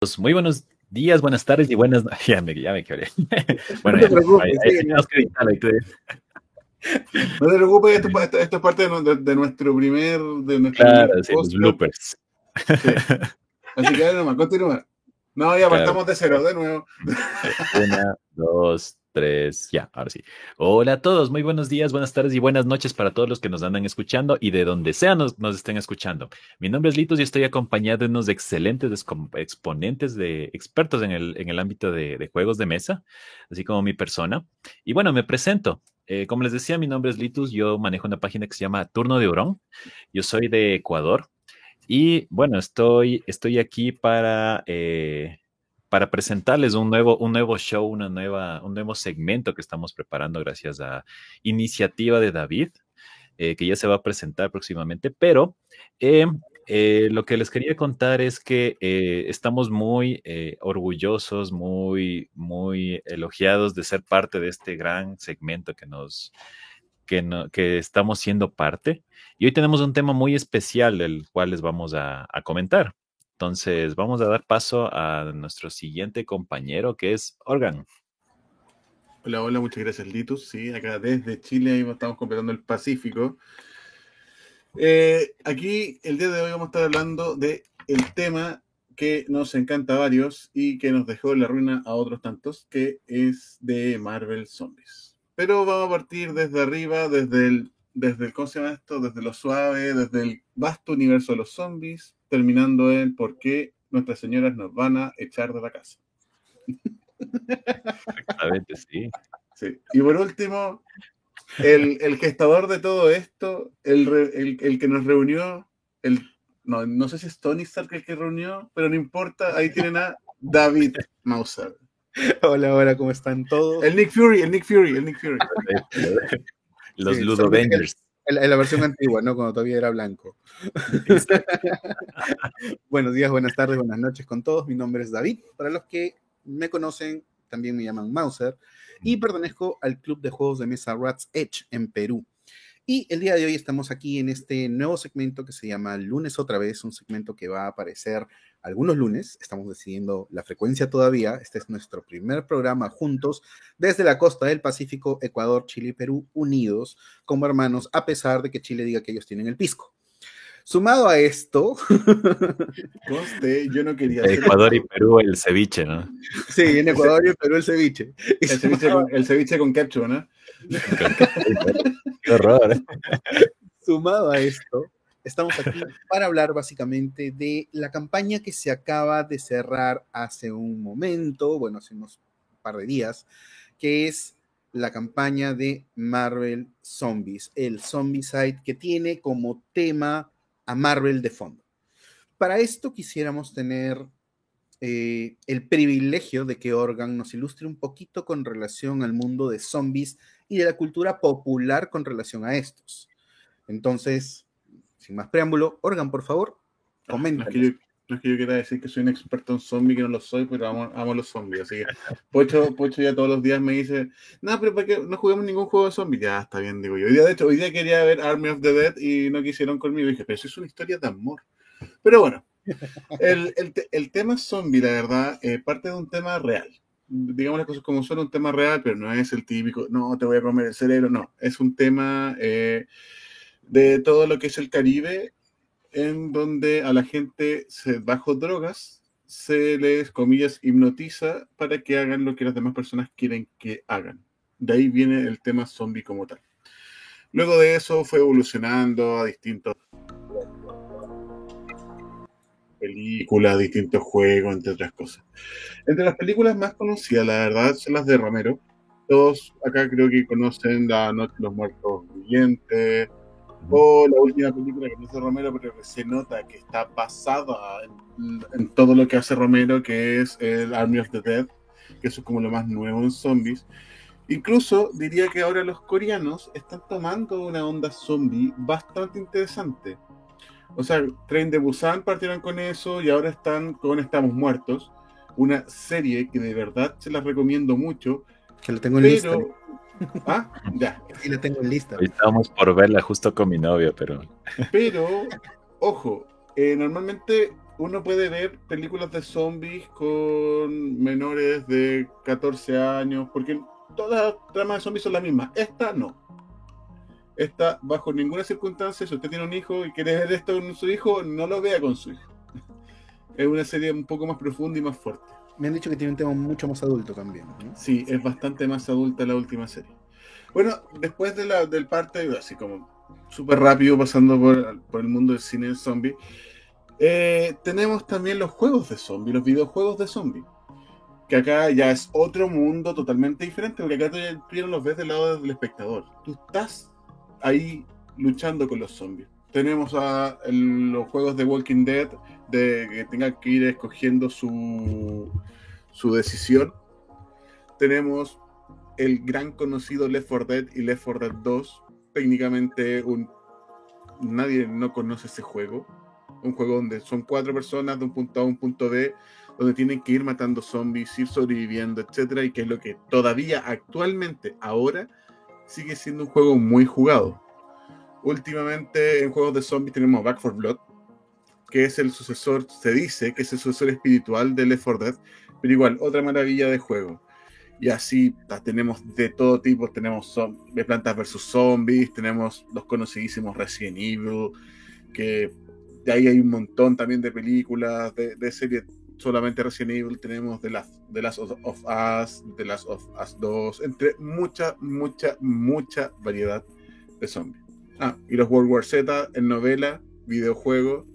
Pues, muy buenos días, buenas tardes y buenas noches. Ya me, ya me quebré. bueno, no te preocupes, no te preocupes, esto, esto, esto, es parte de, de, nuestro primer. De nuestro claro, sí, los bloopers. Sí. Así que nomás, continúa. No, ya partamos de cero, de nuevo. Una, dos, tres, ya, ahora sí. Hola a todos, muy buenos días, buenas tardes y buenas noches para todos los que nos andan escuchando y de donde sea nos, nos estén escuchando. Mi nombre es Litos y estoy acompañado de unos excelentes exponentes de expertos en el, en el ámbito de, juegos de mesa, así como mi persona. Y bueno, me presento. Eh, como les decía, mi nombre es Litus, yo manejo una página que se llama Turno de Hurón. Yo soy de Ecuador y bueno, estoy, estoy aquí para... Eh, para presentarles un nuevo, un nuevo show, una nueva, un nuevo segmento que estamos preparando gracias a iniciativa de David, eh, que ya se va a presentar próximamente. Pero eh, eh, lo que les quería contar es que estamos muy orgullosos, muy, muy elogiados de ser parte de este gran segmento que nos, que, que, estamos siendo parte. Y hoy tenemos un tema muy especial del cual les vamos a comentar. Entonces, vamos a dar paso a nuestro siguiente compañero, que es Organ. Hola, hola, muchas gracias, Litus. Sí, acá desde Chile estamos completando el Pacífico. Eh, aquí, el día de hoy, vamos a estar hablando de tema que nos encanta a varios y que nos dejó en la ruina a otros tantos, que es de Marvel Zombies. Pero vamos a partir desde arriba, desde el, desde el, ¿cómo se llama esto? Desde lo suave, desde el vasto universo de los zombies, terminando en por qué nuestras señoras nos van a echar de la casa. Exactamente, sí. sí. Y por último, el, el, gestador de todo esto, el, el, el, que nos reunió, el, no, no sé si es Tony Stark el que reunió, pero no importa, ahí tienen a David Mauser. Hola, hola, ¿cómo están todos? El Nick Fury, el Nick Fury, el Nick Fury. Los sí, Ludovengers. En la versión antigua, ¿no? Cuando todavía era blanco. Buenos días, buenas tardes, buenas noches con todos. Mi nombre es David. Para los que me conocen, también me llaman Mauser. Y pertenezco al club de juegos de mesa Rats Edge en Perú. Y el día de hoy estamos aquí en este nuevo segmento que se llama Lunes otra vez, un segmento que va a aparecer algunos lunes. Estamos decidiendo la frecuencia todavía. Este es nuestro primer programa juntos desde la costa del Pacífico, Ecuador, Chile y Perú, unidos como hermanos, a pesar de que Chile diga que ellos tienen el pisco. Sumado a esto. Coste, yo no quería. Ecuador y Perú el ceviche, ¿no? Sí, en Ecuador y Perú el ceviche. El ceviche con, el ceviche con ketchup, ¿no? Qué horror. Sumado a esto, Estamos aquí para hablar básicamente de la campaña que se acaba de cerrar hace un momento, bueno, hace unos par de días, que es la campaña de Marvel Zombies, el Zombicide que tiene como tema a Marvel de fondo. Para esto quisiéramos tener eh, el privilegio de que Organ nos ilustre un poquito con relación al mundo de zombies y de la cultura popular con relación a estos. Entonces, sin más preámbulo, Organ, por favor, comenta. No, es que yo, quiera decir que soy un experto en zombies, que no lo soy, pero amo, los zombies. Así que Pocho, Pocho ya todos los días me dice, no, pero ¿para qué no jugamos ningún juego de zombies? Ya, está bien, digo yo. Hoy día, de hecho, hoy día quería ver Army of the Dead y no quisieron conmigo. Y dije, pero eso es una historia de amor. Pero bueno, el, el, el tema zombie, la verdad, eh, parte de un tema real. Digamos las cosas como son, un tema real, pero no es el típico, no, te voy a comer el cerebro, no. Es un tema... Eh, de todo lo que es el Caribe, en donde a la gente se, bajo drogas se les, comillas, hipnotiza para que hagan lo que las demás personas quieren que hagan. De ahí viene el tema zombie como tal. Luego de eso fue evolucionando a distintos películas, distintos juegos, entre otras cosas. Entre las películas más conocidas, la verdad, son las de Romero. Todos acá creo que conocen La Noche de los Muertos Vivientes, o la última película que hizo Romero, pero que se nota que está basada en, todo lo que hace Romero, que es el Army of the Dead, que eso es como lo más nuevo en zombies. Incluso diría que ahora los coreanos están tomando una onda zombie bastante interesante. O sea, Train de Busan partieron con eso y ahora están con Estamos Muertos, una serie que de verdad se las recomiendo mucho. Que la tengo en lista. Ah, ya. Sí, la tengo en lista. Estábamos por verla justo con mi novio, pero. Pero, ojo, eh, normalmente uno puede ver películas de zombies con menores de 14 años, porque todas las tramas de zombies son las mismas. Esta no. Esta, bajo ninguna circunstancia, si usted tiene un hijo y quiere ver esto con su hijo, no lo vea con su hijo. Es una serie un poco más profunda y más fuerte. Me han dicho que tiene un tema mucho más adulto también. Sí, es bastante más adulta la última serie. Bueno, después de la, del parte, así como súper rápido pasando por, por, el mundo del cine de zombie, eh, tenemos también los juegos de zombie, los videojuegos de zombie. Que acá ya es otro mundo totalmente diferente, porque acá tú, tú los ves del lado del espectador. Tú estás ahí luchando con los zombies. Tenemos a los juegos de Walking Dead, de que tengan que ir escogiendo su, su decisión. Tenemos el gran conocido Left 4 Dead y Left 4 Dead 2. Técnicamente un, nadie no conoce ese juego. Un juego donde son cuatro personas de un punto A a un punto B, donde tienen que ir matando zombies, ir sobreviviendo, etcétera, y que es lo que todavía actualmente, ahora, sigue siendo un juego muy jugado. Últimamente en juegos de zombies tenemos Back 4 Blood, que es el sucesor, se dice que es el sucesor espiritual de Left 4 Dead, pero igual, otra maravilla de juego. Y así tenemos de todo tipo, tenemos de plantas versus zombies, tenemos los conocidísimos Resident Evil, que de ahí hay un montón también de películas, de, de series solamente Resident Evil, tenemos The Last, The Last of, Us, The Last of Us 2, entre mucha, mucha, mucha variedad de zombies. Ah, y los World War Z en novela, videojuego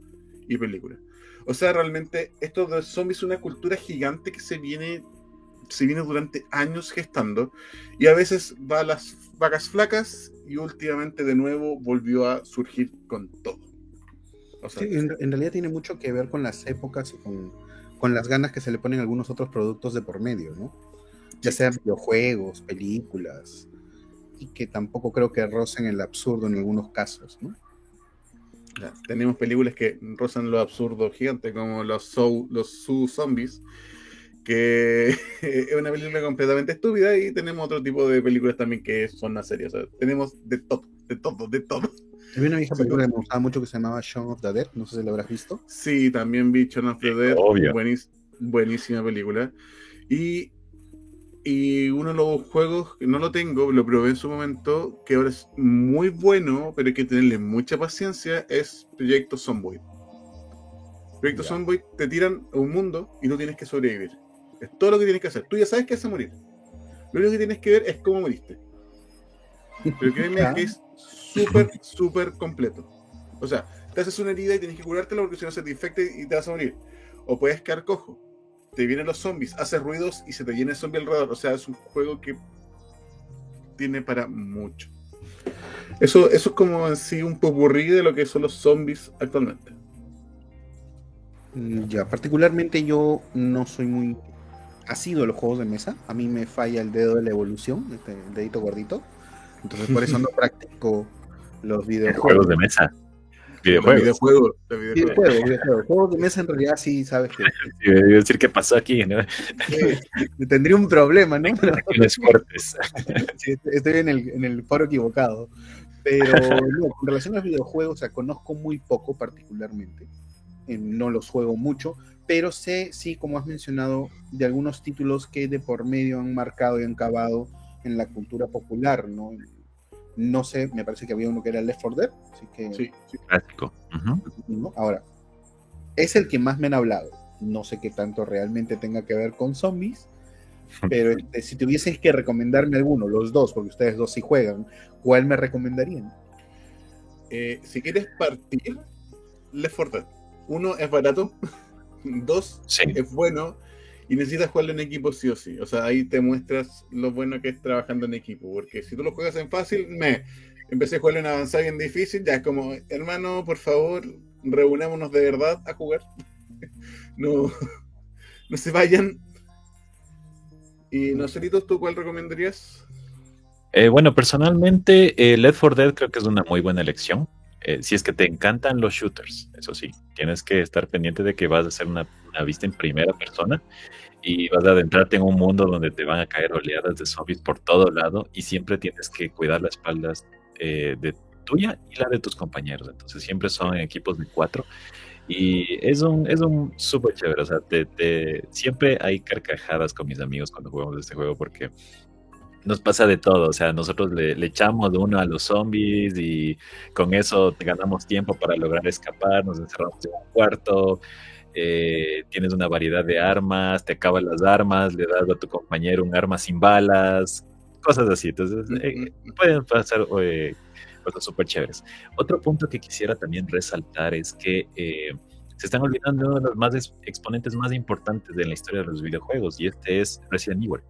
y película. O sea, realmente esto de zombies es una cultura gigante que se viene, se viene durante años gestando y a veces va a las vacas flacas y últimamente de nuevo volvió a surgir con todo. O sea, sí, en, en, realidad tiene mucho que ver con las épocas y con, con, las ganas que se le ponen a algunos otros productos de por medio, ¿no? Ya sean videojuegos, películas, y que tampoco creo que rocen el absurdo en algunos casos, ¿no? Ya, tenemos películas que rozan lo absurdo gigante, como los Zoo, los Zoo Zombies, que es una película completamente estúpida, y tenemos otro tipo de películas también que son las series. O sea, tenemos de todo, de todo, de todo. Había una vieja película que me gustaba mucho que se llamaba Shaun of the Dead, no sé si la habrás visto. Sí, también vi Shaun of the Dead, Obvio. Buenis, buenísima película. Y y uno de los juegos que no lo tengo, lo probé en su momento, que ahora es muy bueno, pero hay que tenerle mucha paciencia, es Proyecto Zomboid. Proyecto yeah. Zomboid te tiran a un mundo y no tienes que sobrevivir. Es todo lo que tienes que hacer. Tú ya sabes que vas a morir. Lo único que tienes que ver es cómo moriste. Pero créeme que es súper, súper completo. O sea, te haces una herida y tienes que curártela porque si no se te infecta y te vas a morir. O puedes quedar cojo te vienen los zombies, hace ruidos y se te llena el zombie alrededor. O sea, es un juego que tiene para mucho. Eso, eso es como en sí un popurrí de lo que son los zombies actualmente. Mm, Ya, particularmente yo no soy muy asido a los juegos de mesa. A mí me falla el dedo de la evolución, este el dedito gordito. Entonces por eso no practico los videojuegos. Juegos de mesa. Videojuegos. Videojuegos, videojuegos, videojuegos. Juegos de mesa en realidad sí, sabes que. Sí, debo decir qué pasó aquí, ¿no? Sí, tendría un problema, ¿no? Los cortes. Sí, estoy en el, en el foro equivocado. Pero no, con relación a los videojuegos, o sea, conozco muy poco particularmente. Eh, no los juego mucho, pero sé, sí, como has mencionado, de algunos títulos que de por medio han marcado y han cavado en la cultura popular, ¿no? No sé, me parece que había uno que era Left 4 Dead, así que... Sí, sí. Clásico. Ahora, es el que más me han hablado. No sé qué tanto realmente tenga que ver con zombies, pero este, si tuvieses que recomendarme alguno, los dos, porque ustedes dos sí juegan, ¿cuál me recomendarían? Eh, si quieres partir, Left 4 Dead. Uno, es barato. Dos, Sí. es bueno. Y necesitas jugarlo en equipo sí o sí. O sea, ahí te muestras lo bueno que es trabajando en equipo. Porque si tú lo juegas en fácil, me empecé a jugarlo en avanzado y en difícil, ya es como, hermano, por favor, reunámonos de verdad a jugar. no, no se vayan. Y no ¿tú cuál recomendarías? Eh, bueno, personalmente, eh, Left 4 Dead creo que es una muy buena elección. Eh, si es que te encantan los shooters, eso sí, tienes que estar pendiente de que vas a hacer una, una, vista en primera persona y vas a adentrarte en un mundo donde te van a caer oleadas de zombies por todo lado y siempre tienes que cuidar las espaldas eh, de tuya y la de tus compañeros. Entonces siempre son equipos de cuatro Y es un, es un súper chévere, o sea, te, siempre hay carcajadas con mis amigos cuando jugamos este juego porque nos pasa de todo, o sea, nosotros le, echamos de uno a los zombies y con eso ganamos tiempo para lograr escapar, nos encerramos en un cuarto, eh, tienes una variedad de armas, te acaban las armas, le das a tu compañero un arma sin balas, cosas así. Entonces, eh, pueden pasar eh, cosas súper chéveres. Otro punto que quisiera también resaltar es que se están olvidando de uno de los más exponentes más importantes de la historia de los videojuegos y este es Resident Evil.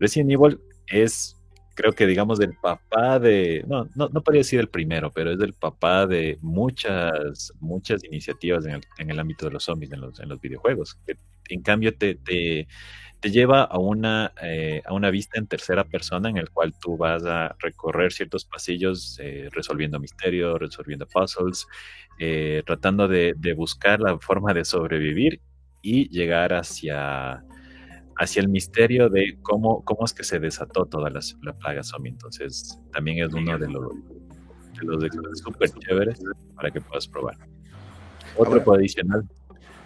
Resident Evil es, creo que digamos, del papá de, no, no, no podría decir el primero, pero es del papá de muchas, muchas iniciativas en el, en el ámbito de los zombies en los, en los videojuegos. Que en cambio te, te, te lleva a una, eh, a una vista en tercera persona en el cual tú vas a recorrer ciertos pasillos eh, resolviendo misterios, resolviendo puzzles, eh, tratando de, de buscar la forma de sobrevivir y llegar hacia hacia el misterio de cómo, cómo es que se desató toda la, plaga zombie. Entonces, también es uno de los, de los súper chéveres para que puedas probar. Otro adicional.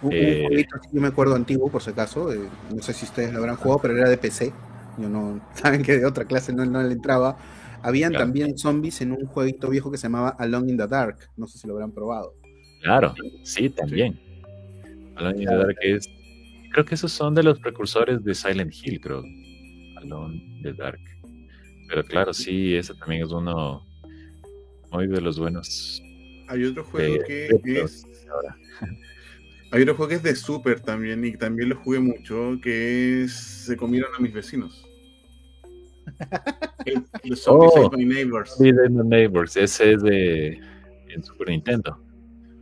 Un, eh, jueguito, yo me acuerdo antiguo, por si acaso, eh, no sé si ustedes lo habrán jugado, pero era de PC. Yo no, saben que de otra clase no, no le entraba. Habían también zombies en un jueguito viejo que se llamaba Alone in the Dark. No sé si lo habrán probado. Claro, sí, también. Alone in the Dark es Creo que esos son de los precursores de Silent Hill, creo. Alone the Dark. Pero claro, sí, ese también es uno muy de los buenos. Hay otro juego que es. Hay otro juego que es de Super también, y también lo jugué mucho, que es Se comieron a mis vecinos. The Zombies oh, My Neighbors. Neighbors, ese es de en Super Nintendo.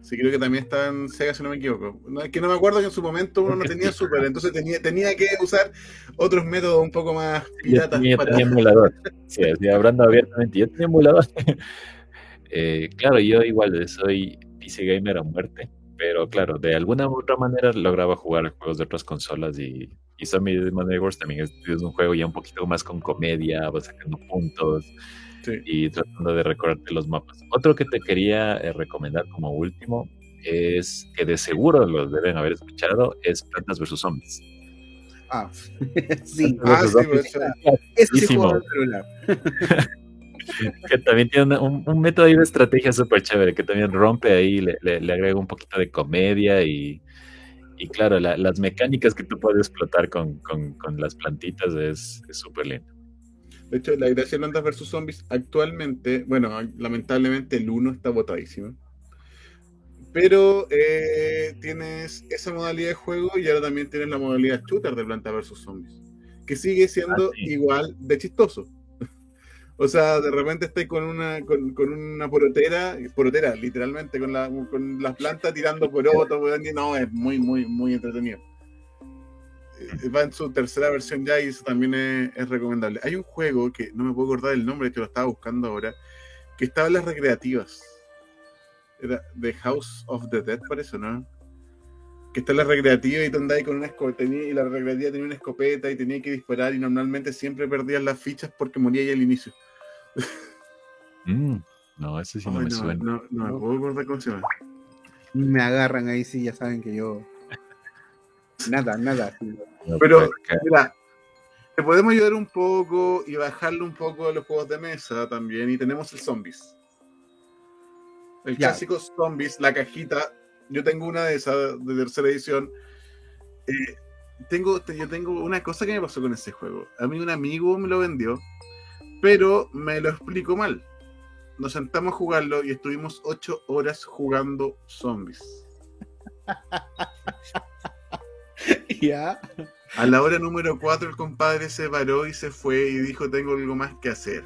Sí, creo que también está en Sega, si no me equivoco. No, es que no me acuerdo que en su momento uno no tenía Super, entonces tenía, tenía que usar otros métodos un poco más piratas. Yo tenía, emulador. Sí, hablando abiertamente, yo tenía emulador. eh, claro, yo igual soy PC gamer a muerte, pero claro, de alguna u otra manera lograba jugar juegos de otras consolas y, y Zombie Wars también es, es, un juego ya un poquito más con comedia, vas sacando puntos y tratando de recordarte los mapas. Otro que te quería eh, recomendar como último es que de seguro los deben haber escuchado, es Plantas vs. Zombies. Ah, sí, ah, sí, que también tiene un, método de estrategia súper chévere, que también rompe ahí, le, le, agrega un poquito de comedia y, y claro, las mecánicas que tú puedes explotar con, con, con las plantitas es súper lindo. De hecho, la gracia de Plantas vs Zombies actualmente, bueno, lamentablemente el 1 está botadísimo. Pero eh, tienes esa modalidad de juego y ahora también tienes la modalidad shooter de Plantas vs Zombies. Que sigue siendo ah, igual de chistoso. o sea, de repente estáis con una, con, una porotera, porotera, literalmente, con la, con las plantas tirando porotos, no, es muy, muy, muy entretenido. Eh, va en su tercera versión ya y eso también es, recomendable. Hay un juego que no me puedo acordar el nombre, que lo estaba buscando ahora, que estaba en las recreativas. Era The House of the Dead, parece, ¿no? Que está en la recreativa y tú andabas con una escopeta y la recreativa tenía una escopeta y tenía que disparar y normalmente siempre perdías las fichas porque moría ya al inicio. Mm, no, ese sí no me suena. No, no, me puedo acordar cómo se llama. Me agarran ahí, sí, ya saben que yo Nada, nada. Pero, mira, te podemos ayudar un poco y bajarle un poco a los juegos de mesa también. Y tenemos el Zombies. El clásico Zombies, la cajita. Yo tengo una de esas de tercera edición. Eh, tengo, yo tengo una cosa que me pasó con ese juego. A mí un amigo me lo vendió, pero me lo explico mal. Nos sentamos a jugarlo y estuvimos ocho horas jugando zombies. Ya. A la hora número 4 el compadre se paró y se fue y dijo tengo algo más que hacer.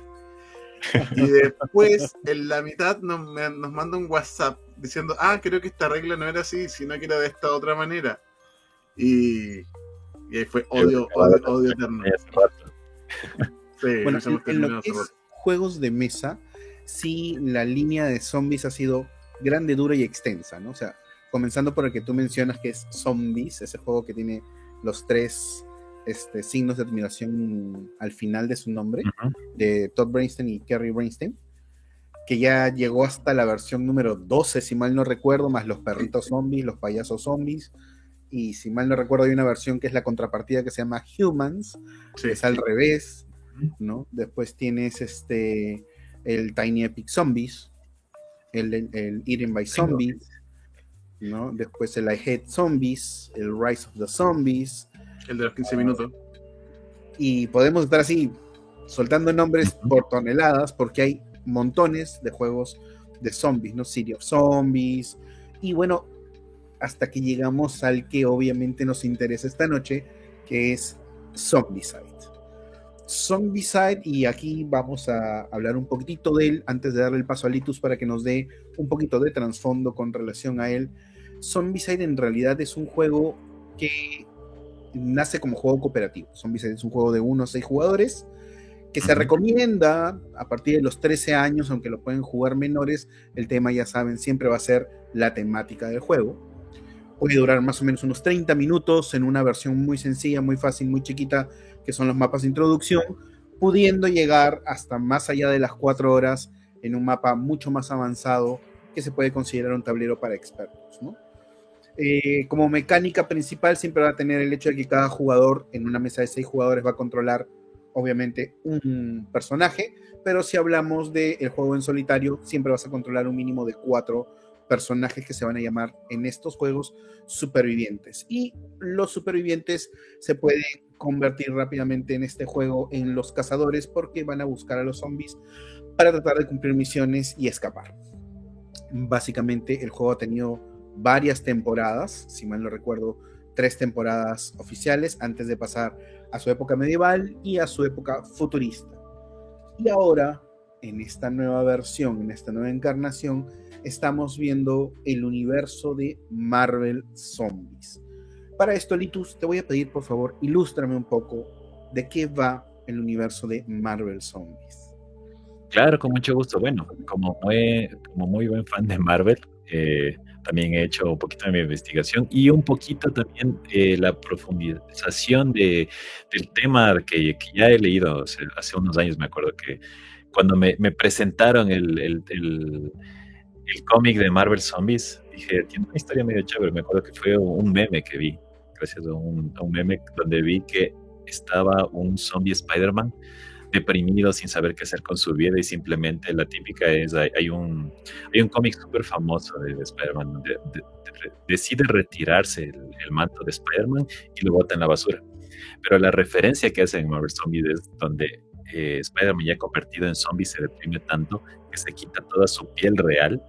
Y después, en la mitad, nos, nos manda un WhatsApp diciendo, ah, creo que esta regla no era así, sino que era de esta otra manera. Y, y ahí fue odio, odio, odio eterno. Sí, bueno, en, lo que es juegos de mesa, sí, la línea de zombies ha sido grande, dura y extensa, ¿no? O sea, comenzando por el que tú mencionas, que es Zombies, ese juego que tiene los tres este, signos de admiración al final de su nombre, de Todd Brainstein y Kerry Brainstein, que ya llegó hasta la versión número 12, si mal no recuerdo, más los perritos zombies, los payasos zombies. Y si mal no recuerdo, hay una versión que es la contrapartida que se llama Humans, que es al revés, ¿no? Después tienes este el Tiny Epic Zombies, el, el Eaten by Zombies, ¿no? Después el I Hate Zombies, el Rise of the Zombies. El de los 15 minutos. Y podemos estar así soltando nombres por toneladas porque hay montones de juegos de zombies, ¿no? City of Zombies. Y bueno, hasta que llegamos al que obviamente nos interesa esta noche, que es Zombicide. Zombicide, y aquí vamos a hablar un poquitito de él antes de darle el paso a Litus para que nos dé un poquito de trasfondo con relación a él. Zombicide en realidad es un juego que nace como juego cooperativo. Zombicide es un juego de 1 a 6 jugadores que se recomienda a partir de los 13 años, aunque lo pueden jugar menores, el tema ya saben, siempre va a ser la temática del juego. Puede durar más o menos unos 30 minutos en una versión muy sencilla, muy fácil, muy chiquita, que son los mapas de introducción, pudiendo llegar hasta más allá de las 4 horas en un mapa mucho más avanzado que se puede considerar un tablero para expertos. Eh, como mecánica principal siempre va a tener el hecho de que cada jugador en una mesa de 6 jugadores va a controlar obviamente un personaje, pero si hablamos del juego en solitario, siempre vas a controlar un mínimo de cuatro personajes que se van a llamar en estos juegos supervivientes. Y los supervivientes se pueden convertir rápidamente en este juego en los cazadores porque van a buscar a los zombies para tratar de cumplir misiones y escapar. Básicamente el juego ha tenido varias temporadas, si mal no recuerdo, tres temporadas oficiales antes de pasar a su época medieval y a su época futurista. Y ahora, en esta nueva versión, en esta nueva encarnación, estamos viendo el universo de Marvel Zombies. Para esto, Litus, te voy a pedir, por favor, ilústrame un poco de qué va el universo de Marvel Zombies. Claro, con mucho gusto. Bueno, como muy, como muy buen fan de Marvel, eh, también he hecho un poquito de mi investigación y un poquito también eh, la profundización de, del tema que, ya he leído hace, unos años. Me acuerdo que cuando me, presentaron el, el, el, el cómic de Marvel Zombies, dije, tiene una historia medio chévere. Me acuerdo que fue un meme que vi, gracias a un, a un meme donde vi que estaba un zombie Spider-Man deprimido sin saber qué hacer con su vida y simplemente la típica es, hay, un, hay un cómic súper famoso de, Spider-Man donde decide retirarse el, manto de Spider-Man y lo bota en la basura. Pero la referencia que hace en Marvel Zombies es donde eh, Spider-Man ya convertido en zombie se deprime tanto que se quita toda su piel real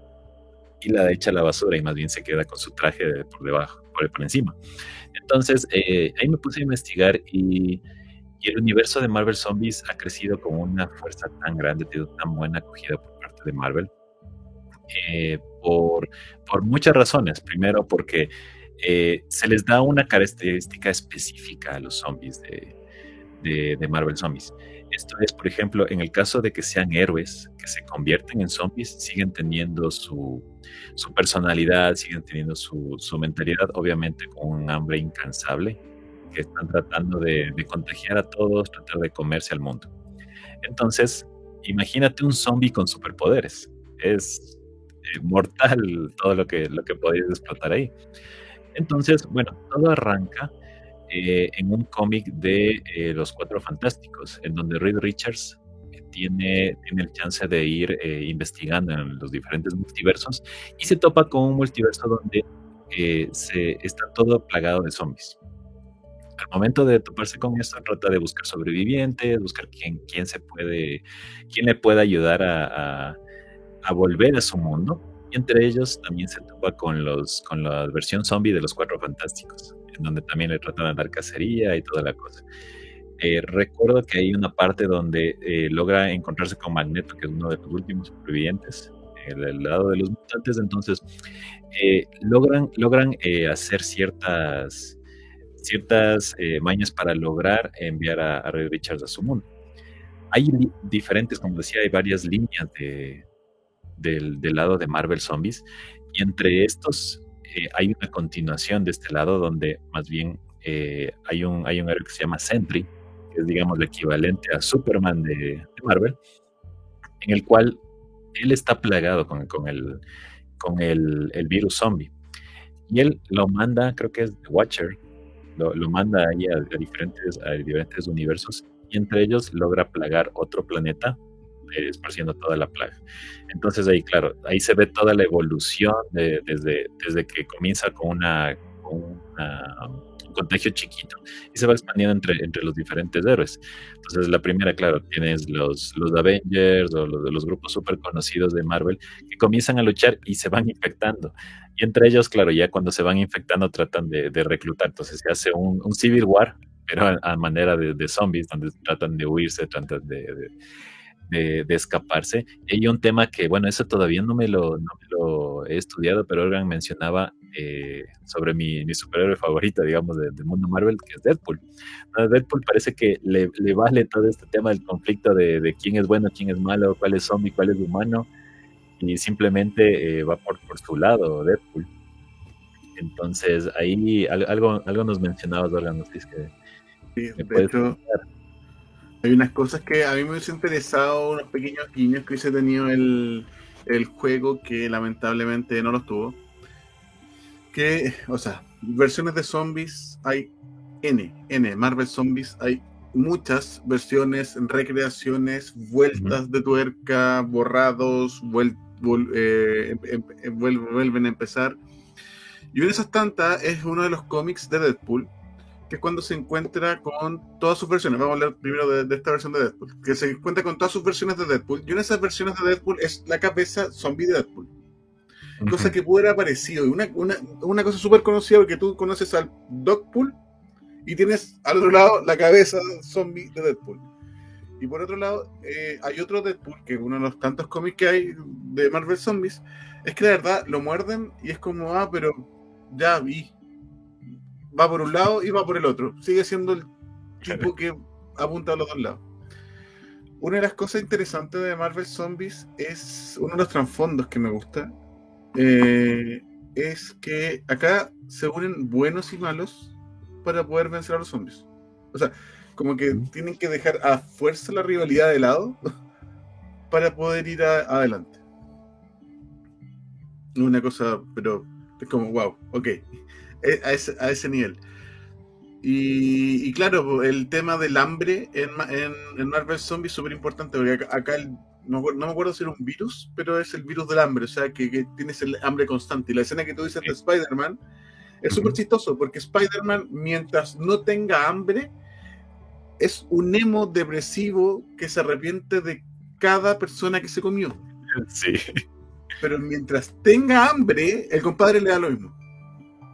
y la echa a la basura y más bien se queda con su traje por debajo, por, por encima. Entonces, eh, ahí me puse a investigar y y el universo de Marvel Zombies ha crecido con una fuerza tan grande, tiene tan buena acogida por parte de Marvel, eh, por, muchas razones. Primero, porque eh, se les da una característica específica a los zombies de, Marvel Zombies. Esto es, por ejemplo, en el caso de que sean héroes que se convierten en zombies, siguen teniendo su, personalidad, siguen teniendo su mentalidad, obviamente con un hambre incansable que están tratando de, contagiar a todos, tratar de comerse al mundo. Entonces, imagínate un zombie con superpoderes. Es eh, mortal todo lo que, lo que podéis explotar ahí. Entonces, bueno, todo arranca eh, en un cómic de eh, Los Cuatro Fantásticos, en donde Reed Richards tiene, tiene el chance de ir investigando en los diferentes multiversos y se topa con un multiverso donde se, está todo plagado de zombies al momento de toparse con esto, trata de buscar sobrevivientes, buscar quién, quién se puede, quién le puede ayudar a, volver a su mundo. Y entre ellos también se topa con los, con la versión zombie de los Cuatro Fantásticos, en donde también le tratan de dar cacería y toda la cosa. Eh, recuerdo que hay una parte donde eh, logra encontrarse con Magneto, que es uno de los últimos supervivientes, el, lado de los mutantes. Entonces, eh, logran, logran hacer ciertas ciertas eh, mañas para lograr enviar a, Red Richards a su mundo. Hay diferentes, como decía, hay varias líneas de, del, lado de Marvel Zombies, y entre estos eh, hay una continuación de este lado donde más bien eh, hay, un, hay un héroe que se llama Sentry, que es digamos el equivalente a Superman de, Marvel, en el cual él está plagado con, con el, con el, el, virus zombie. Y él lo manda, creo que es The Watcher, lo, manda ahí a, a, diferentes, a diferentes universos y entre ellos logra plagar otro planeta eh, esparciendo toda la plaga. Entonces ahí, claro, ahí se ve toda la evolución de, desde, desde que comienza con un contagio chiquito y se va expandiendo entre, entre los diferentes héroes. Entonces la primera, claro, tienes los, los Avengers o los, los grupos súper conocidos de Marvel que comienzan a luchar y se van infectando. Y entre ellos, claro, ya cuando se van infectando tratan de, de reclutar. Entonces se hace un, Civil War, pero a, manera de, de, zombies, donde tratan de huirse, tratan de, de, de, escaparse. Y un tema que, bueno, eso todavía no me lo, no me lo he estudiado, pero Organ mencionaba eh, sobre mi, mi, superhéroe favorito, digamos, de, del mundo Marvel, que es Deadpool. A Deadpool parece que le, le, vale todo este tema del conflicto de, de, quién es bueno, quién es malo, cuál es zombie, cuál es humano, y simplemente eh, va por, por su lado Deadpool. Entonces, ahí algo, algo nos mencionabas, Organ, no sé si es que... Sí, de hecho, hay unas cosas que a mí me hubiese interesado, unos pequeños guiños que hubiese tenido el, el juego que lamentablemente no los tuvo. Que, o sea, versiones de zombies hay N, N, Marvel Zombies hay muchas versiones, recreaciones, vueltas uh -huh. de tuerca, borrados, vuel, vuel, eh, em, em, vuelven a empezar. Y una de esas tantas es uno de los cómics de Deadpool, que es cuando se encuentra con todas sus versiones. Vamos a hablar primero de, de, esta versión de Deadpool. Que se encuentra con todas sus versiones de Deadpool. Y una de esas versiones de Deadpool es la cabeza zombie de Deadpool. Uh -huh. Cosa que puede haber aparecido. Y una, una, una cosa súper conocida porque tú conoces al Dogpool y tienes al otro lado la cabeza zombie de Deadpool. Y por otro lado, eh, hay otro Deadpool, que uno de los tantos cómics que hay de Marvel Zombies, es que la verdad lo muerden y es como, ah, pero ya vi, va por un lado y va por el otro. Sigue siendo el tipo que apunta a los dos lados. Una de las cosas interesantes de Marvel Zombies es uno de los trasfondos que me gusta. Eh, es que acá se unen buenos y malos para poder vencer a los zombies. O sea, como que tienen que dejar a fuerza la rivalidad de lado para poder ir a, adelante. Una cosa, pero es como, wow, ok. Eh, a ese, a ese nivel. Y, y, claro, el tema del hambre en, en, en Marvel Zombies es súper importante, porque acá, acá el, no, no, me acuerdo si era un virus, pero es el virus del hambre, o sea, que, que tienes el hambre constante. Y la escena que tú dices de Spider-Man es súper chistoso, porque Spider-Man, mientras no tenga hambre, es un emo depresivo que se arrepiente de cada persona que se comió. Sí. Pero mientras tenga hambre, el compadre le da lo mismo.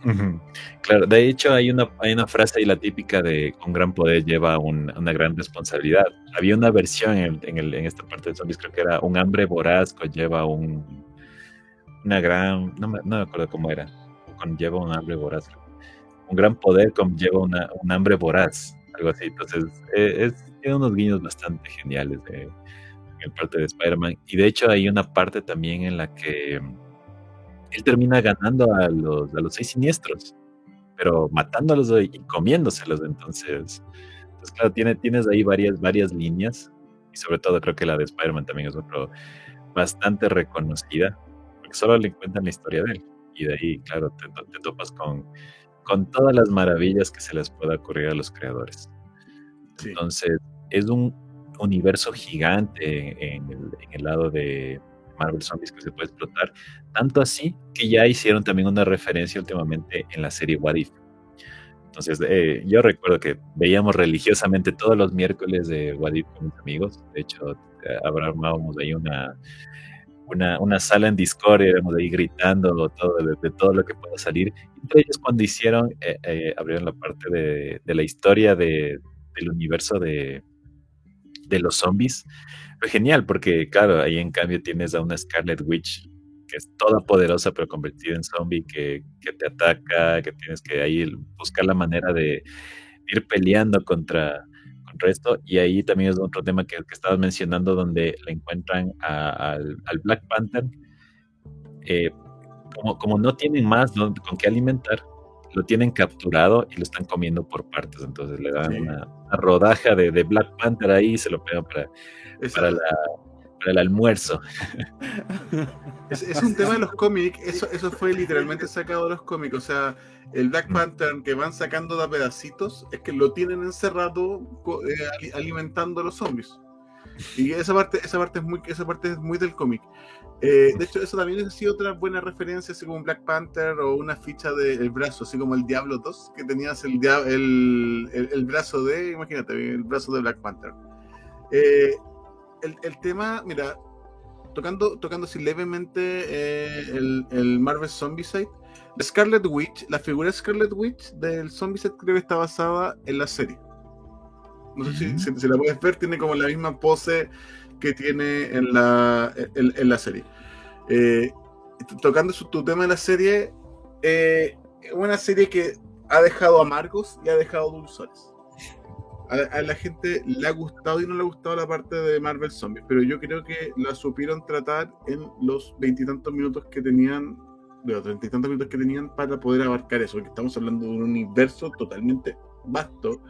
Uh -huh. Claro, de hecho hay una, hay una frase ahí la típica de con gran poder lleva un, una gran responsabilidad. Había una versión en, en, el, en, esta parte de zombies, creo que era un hambre voraz conlleva un, una gran, no me, no me acuerdo cómo era, conlleva un hambre voraz. Un gran poder conlleva una, un hambre voraz, algo así. Entonces, es, tiene unos guiños bastante geniales de, en parte de Spider-Man. Y de hecho hay una parte también en la que él termina ganando a los, a los seis siniestros, pero matándolos y comiéndoselos. Entonces, pues claro, tiene, tienes ahí varias, varias líneas, y sobre todo creo que la de Spider-Man también es otro bastante reconocida, porque solo le cuentan la historia de él. Y de ahí, claro, te, te topas con, con todas las maravillas que se les pueda ocurrir a los creadores. Sí. Entonces, es un universo gigante en el, en el lado de, Marvel Zombies que se puede explotar. Tanto así que ya hicieron también una referencia últimamente en la serie What If. Entonces, eh, yo recuerdo que veíamos religiosamente todos los miércoles de What If con mis amigos. De hecho, eh, armábamos ahí una, una, una, sala en Discord éramos ahí gritando todo, de, de, todo lo que pueda salir. Y ellos cuando hicieron, eh, eh, abrieron la parte de, de la historia de, del universo de, de los zombies, fue genial, porque claro, ahí en cambio tienes a una Scarlet Witch que es toda poderosa pero convertida en zombie, que, que te ataca, que tienes que ahí buscar la manera de ir peleando contra, contra esto. Y ahí también es otro tema que, que estabas mencionando, donde le encuentran a, al, al, Black Panther. Eh, como, como, no tienen más ¿no? con qué alimentar, lo tienen capturado y lo están comiendo por partes. Entonces le dan sí. una, una, rodaja de, de, Black Panther ahí y se lo pegan para, para la, para el almuerzo. Es, es un tema de los cómics, eso, eso fue literalmente sacado de los cómics, o sea, el Black Panther que van sacando de pedacitos es que lo tienen encerrado eh, ali- alimentando a los zombies. Y esa parte, esa parte es muy, esa parte es muy del cómic. Eh, de hecho, eso también ha sido otra buena referencia, así como Black Panther o una ficha del brazo, así como el Diablo 2, que tenías el, el, el- el brazo de, imagínate, el brazo de Black Panther. Eh, el, el tema, mira, tocando, tocando así levemente eh, el, el Marvel Zombicide, Scarlet Witch, la figura Scarlet Witch del Zombicide creo que está basada en la serie. No sé si, si- si la puedes ver, tiene como la misma pose que tiene en la, en, en la serie. Eh, tocando su- tu tema de la serie, eh, una serie que ha dejado amargos y ha dejado dulzores. A, la gente le ha gustado y no le ha gustado la parte de Marvel Zombies, pero yo creo que la supieron tratar en los veintitantos minutos que tenían, de los treinta y tantos minutos que tenían para poder abarcar eso, porque estamos hablando de un universo totalmente vasto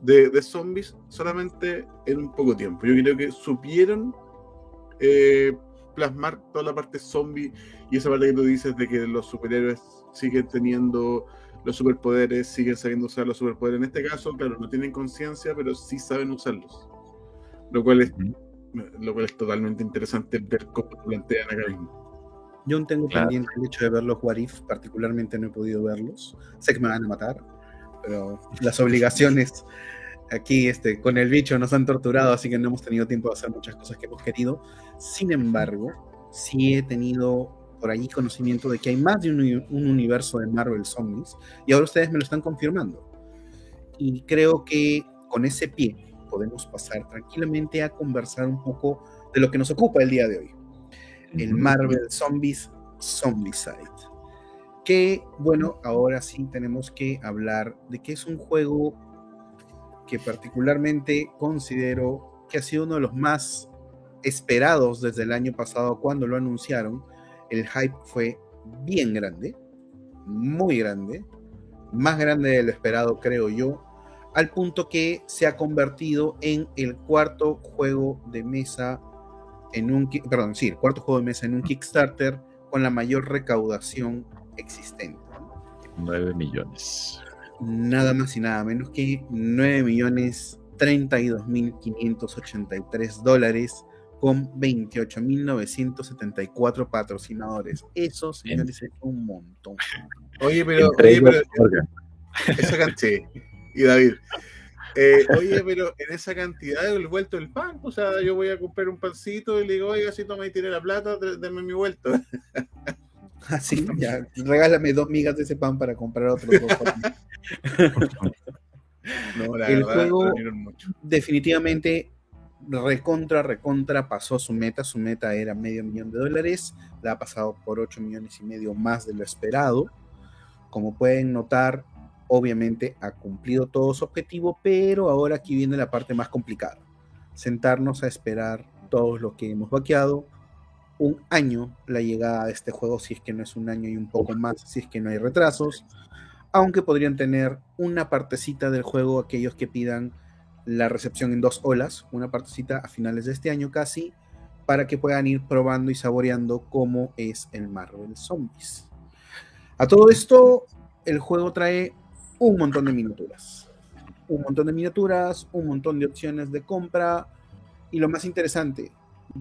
de, de zombies solamente en un poco tiempo. Yo creo que supieron eh, plasmar toda la parte zombie y esa parte que tú dices de que los superhéroes siguen teniendo los superpoderes, siguen sabiendo usar los superpoderes. En este caso, claro, no tienen conciencia, pero sí saben usarlos. Lo cual es, lo cual es totalmente interesante ver cómo plantean acá mismo. Yo aún tengo Claro. pendiente el hecho de ver los What If, particularmente no he podido verlos. Sé que me van a matar, pero las obligaciones aquí este, con el bicho nos han torturado, así que no hemos tenido tiempo de hacer muchas cosas que hemos querido. Sin embargo, sí he tenido por allí conocimiento de que hay más de un, uni- un universo de Marvel Zombies, y ahora ustedes me lo están confirmando. Y creo que con ese pie podemos pasar tranquilamente a conversar un poco de lo que nos ocupa el día de hoy el. Marvel Zombies Zombicide. Que bueno, ahora sí tenemos que hablar de que es un juego que particularmente considero que ha sido uno de los más esperados desde el año pasado cuando lo anunciaron. El hype fue bien grande, muy grande, más grande de lo esperado creo yo, al punto que se ha convertido en el cuarto juego de mesa en un, perdón, sí, el cuarto juego de mesa en un Kickstarter con la mayor recaudación existente. 9 millones. Nada más y nada menos que 9 millones 32.583 dólares con 28.974 patrocinadores. Eso, señores, es un montón. Oye, pero, Entre oye, ellos, pero Morgan. esa cantidad. Y David. Eh, oye, pero en esa cantidad el vuelto del pan, o sea, yo voy a comprar un pancito y le digo, oiga, si toma y tiene la plata, deme mi vuelto. Así, ya, regálame dos migas de ese pan para comprar otros dos. para mí. No, la El verdad, juego- mucho. definitivamente recontra, recontra pasó su meta. Su meta era medio millón de dólares. La ha pasado por 8 millones y medio más de lo esperado. Como pueden notar, obviamente ha cumplido todo su objetivo, pero ahora aquí viene la parte más complicada. Sentarnos a esperar todo lo que hemos vaqueado. Un año la llegada de este juego, si es que no es un año y un poco más, si es que no hay retrasos. Aunque podrían tener una partecita del juego aquellos que pidan la recepción en dos olas, una partecita a finales de este año casi, para que puedan ir probando y saboreando cómo es el Marvel Zombies. A todo esto, el juego trae un montón de miniaturas. Un montón de miniaturas, un montón de opciones de compra y lo más interesante,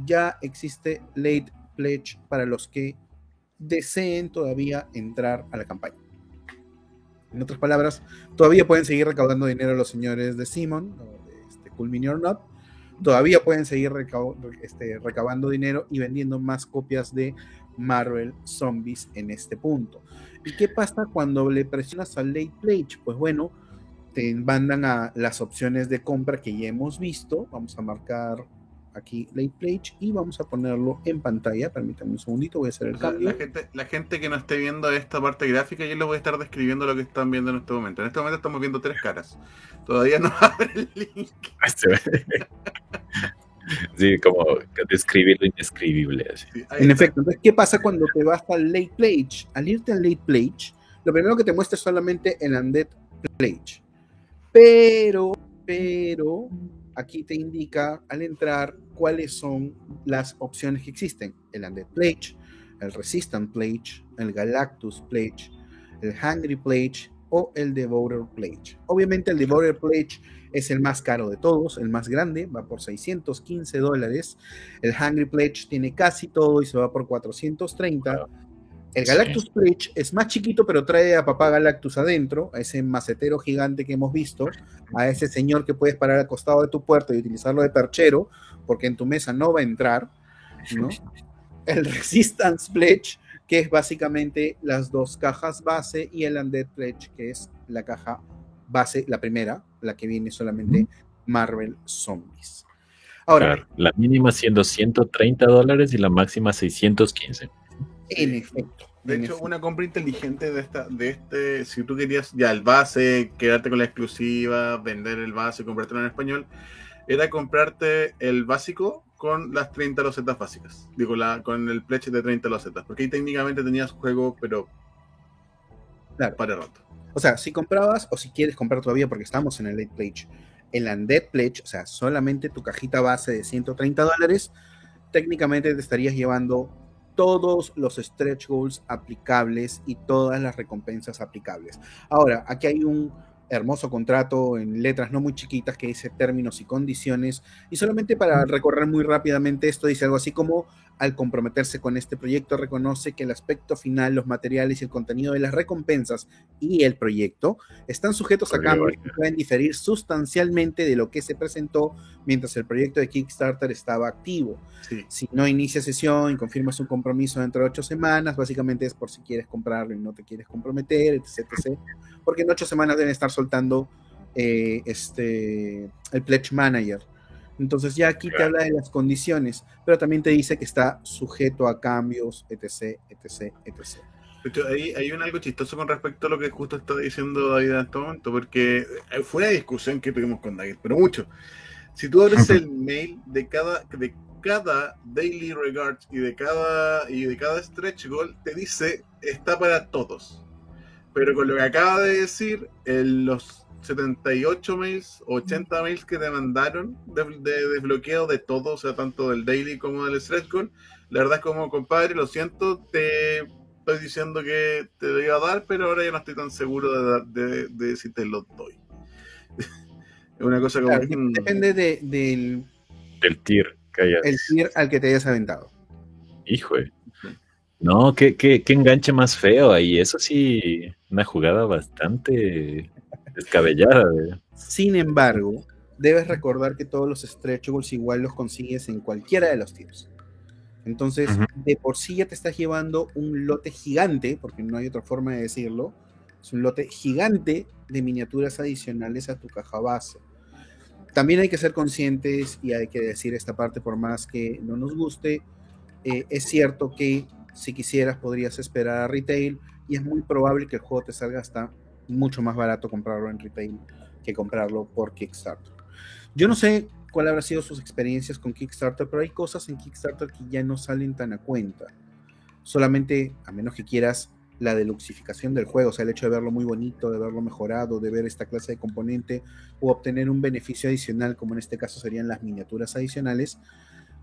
ya existe late pledge para los que deseen todavía entrar a la campaña. En otras palabras, todavía pueden seguir recaudando dinero los señores de Simon, Mini or Not. Todavía pueden seguir este, recabando dinero y vendiendo más copias de Marvel Zombies en este punto. ¿Y qué pasa cuando le presionas al late pledge? Pues bueno, te mandan a las opciones de compra que ya hemos visto. Vamos a marcar aquí late pledge y vamos a ponerlo en pantalla. Permítanme un segundito, voy a hacer el O sea, cambio. la, gente, la gente que no esté viendo esta parte gráfica, yo les voy a estar describiendo lo que están viendo en este momento. En este momento estamos viendo tres caras. Todavía no abre el link. Sí, como describir lo indescribible. así. Sí, ahí En efecto, entonces, ¿qué pasa cuando te vas al late pledge? Al irte al late pledge, lo primero que te muestra es solamente el undead pledge. Pero, pero, aquí te indica al entrar cuáles son las opciones que existen. El Undead Pledge, el Resistant Pledge, el Galactus Pledge, el Hungry Pledge o el Devourer Pledge. Obviamente el Devourer Pledge es el más caro de todos, el más grande, va por 615 dólares. El Hungry Pledge tiene casi todo y se va por 430. El Galactus Pledge es más chiquito, pero trae a papá Galactus adentro, a ese macetero gigante que hemos visto, a ese señor que puedes parar al costado de tu puerta y utilizarlo de perchero, porque en tu mesa no va a entrar. El Resistance Pledge, que es básicamente las dos cajas base, y el Undead Pledge, que es la caja base, la primera, la que viene solamente Marvel Zombies. Ahora, la mínima siendo 130 dólares y la máxima 615. En efecto. De hecho, una compra inteligente de esta, de este, si tú querías ya el base, quedarte con la exclusiva, vender el base, comprártelo en español, era comprarte el básico con las 30 losetas básicas. Digo, la, con el pledge de 30 losetas. Porque ahí técnicamente tenías juego, pero claro. para rato. O sea, si comprabas o si quieres comprar todavía, porque estamos en el late pledge, el undead pledge, o sea, solamente tu cajita base de 130 dólares, técnicamente te estarías llevando todos los stretch goals aplicables y todas las recompensas aplicables. Ahora, aquí hay un hermoso contrato en letras no muy chiquitas que dice términos y condiciones. Y solamente para recorrer muy rápidamente esto, dice algo así como, al comprometerse con este proyecto, reconoce que el aspecto final, los materiales y el contenido de las recompensas y el proyecto están sujetos a cambios que pueden diferir sustancialmente de lo que se presentó mientras el proyecto de Kickstarter estaba activo. Si no inicia sesión y confirmas un compromiso dentro de ocho semanas, básicamente es por si quieres comprarlo y no te quieres comprometer, etc. etc porque en ocho semanas deben estar soltando eh, este, el Pledge Manager. Entonces ya aquí te habla de las condiciones, pero también te dice que está sujeto a cambios, etc., etc., etc. Ahí hay un algo chistoso con respecto a lo que justo está diciendo David en este momento, porque fue una discusión que tuvimos con David, pero mucho. Si tú abres el mail de cada, de cada Daily Regards y de cada, y de cada Stretch Goal, te dice está para todos. Pero con lo que acaba de decir, los 78 mails, 80 mails que te mandaron de, desbloqueo de todo, o sea, tanto del daily como del stretch goal, la verdad es como, compadre, lo siento, te estoy diciendo que te lo iba a dar, pero ahora ya no estoy tan seguro de, de, si te lo doy. es una cosa como... depende del... Del tier que hayas... El tier al que te hayas aventado. Hijo, no, qué, qué, qué, enganche más feo ahí. Eso sí, una jugada bastante descabellada. Sin embargo, debes recordar que todos los stretch goals igual los consigues en cualquiera de los tiers. Entonces, de por sí ya te estás llevando un lote gigante, porque no hay otra forma de decirlo, es un lote gigante de miniaturas adicionales a tu caja base. También hay que ser conscientes y hay que decir esta parte por más que no nos guste, eh, es cierto que si quisieras, podrías esperar a retail y es muy probable que el juego te salga hasta mucho más barato comprarlo en retail que comprarlo por Kickstarter. Yo no sé cuál habrá sido sus experiencias con Kickstarter, pero hay cosas en Kickstarter que ya no salen tan a cuenta. Solamente, a menos que quieras la deluxificación del juego, o sea, el hecho de verlo muy bonito, de verlo mejorado, de ver esta clase de componente o obtener un beneficio adicional, como en este caso serían las miniaturas adicionales,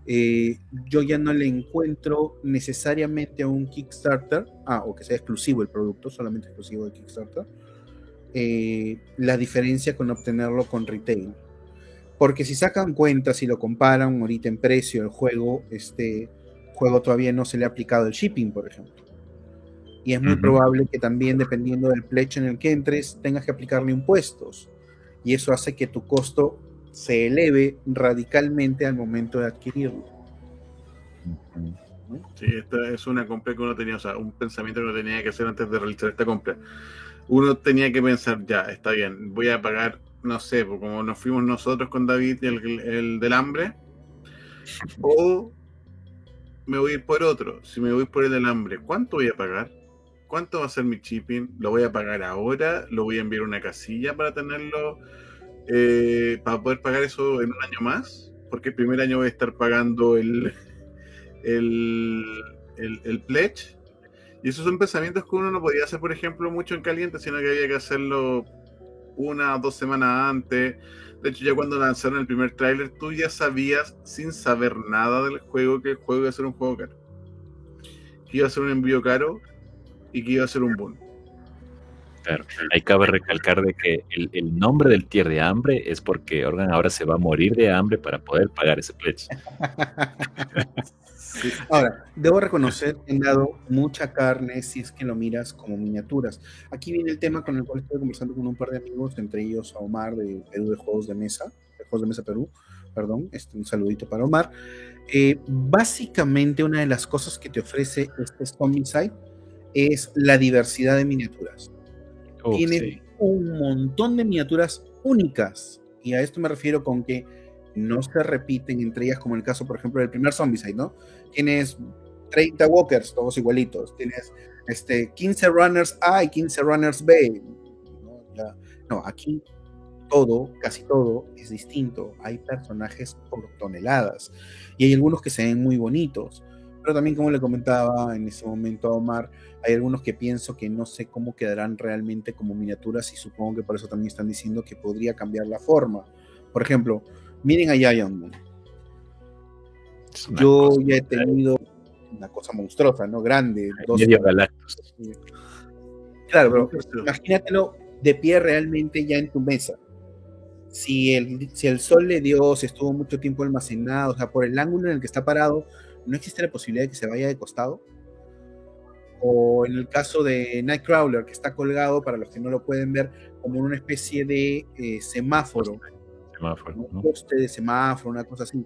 eh, yo ya no le encuentro necesariamente a un Kickstarter, ah, o que sea exclusivo el producto, solamente exclusivo de Kickstarter, eh, la diferencia con obtenerlo con retail. Porque si sacan cuenta, si lo comparan ahorita en precio el juego, este juego todavía no se le ha aplicado el shipping, por ejemplo. Y es muy probable que también, dependiendo del pledge en el que entres, tengas que aplicarle impuestos. Y eso hace que tu costo se eleve radicalmente al momento de adquirirlo. Sí, esta es una compra que uno tenía, o sea, un pensamiento que uno tenía que hacer antes de realizar esta compra. Uno tenía que pensar, ya, está bien, voy a pagar, no sé, pues, como nos fuimos nosotros con David, el, el del hambre, o me voy a ir por otro. Si me voy por el del hambre, ¿cuánto voy a pagar? ¿Cuánto va a ser mi shipping? ¿Lo voy a pagar ahora? ¿Lo voy a enviar a una casilla para tenerlo? Eh, para poder pagar eso en un año más, porque el primer año voy a estar pagando el, el, el, pledge. Y esos son pensamientos que uno no podía hacer, por ejemplo, mucho en caliente, sino que había que hacerlo una o dos semanas antes. De hecho, ya cuando lanzaron el primer tráiler, tú ya sabías, sin saber nada del juego, que el juego iba a ser un juego caro. Que iba a ser un envío caro y que iba a ser un boom. Claro, ahí cabe recalcar de que el, el, nombre del tier de hambre es porque Organ ahora se va a morir de hambre para poder pagar ese pledge. Ahora, debo reconocer que han dado mucha carne si es que lo miras como miniaturas. Aquí viene el tema con el cual estoy conversando con un par de amigos, entre ellos a Omar de Perú de Juegos de Mesa, de Juegos de Mesa Perú, perdón, este, un saludito para Omar. Eh, básicamente una de las cosas que te ofrece este Zombicide es la diversidad de miniaturas. Oh, Tiene sí. un montón de miniaturas únicas. Y a esto me refiero con que no se repiten entre ellas, como en el caso, por ejemplo, del primer Zombicide, ¿no? Tienes 30 walkers, todos igualitos. Tienes este, 15 runners A y 15 runners B. No, ya, no, aquí todo, casi todo, es distinto. Hay personajes por toneladas. Y hay algunos que se ven muy bonitos. Pero también, como le comentaba en ese momento a Omar, hay algunos que pienso que no sé cómo quedarán realmente como miniaturas y supongo que por eso también están diciendo que podría cambiar la forma. Por ejemplo, miren a Giant Moon. Yo cosa, ya he tenido una cosa monstruosa, ¿no? Grande. Dos. Claro, pero imagínatelo de pie realmente ya en tu mesa. Si el, si el sol le dio, si estuvo mucho tiempo almacenado, o sea, por el ángulo en el que está parado, no existe la posibilidad de que se vaya de costado o en el caso de Nightcrawler, que está colgado, para los que no lo pueden ver, como una especie de eh, semáforo. Semáforo. Un poste de semáforo, una cosa así.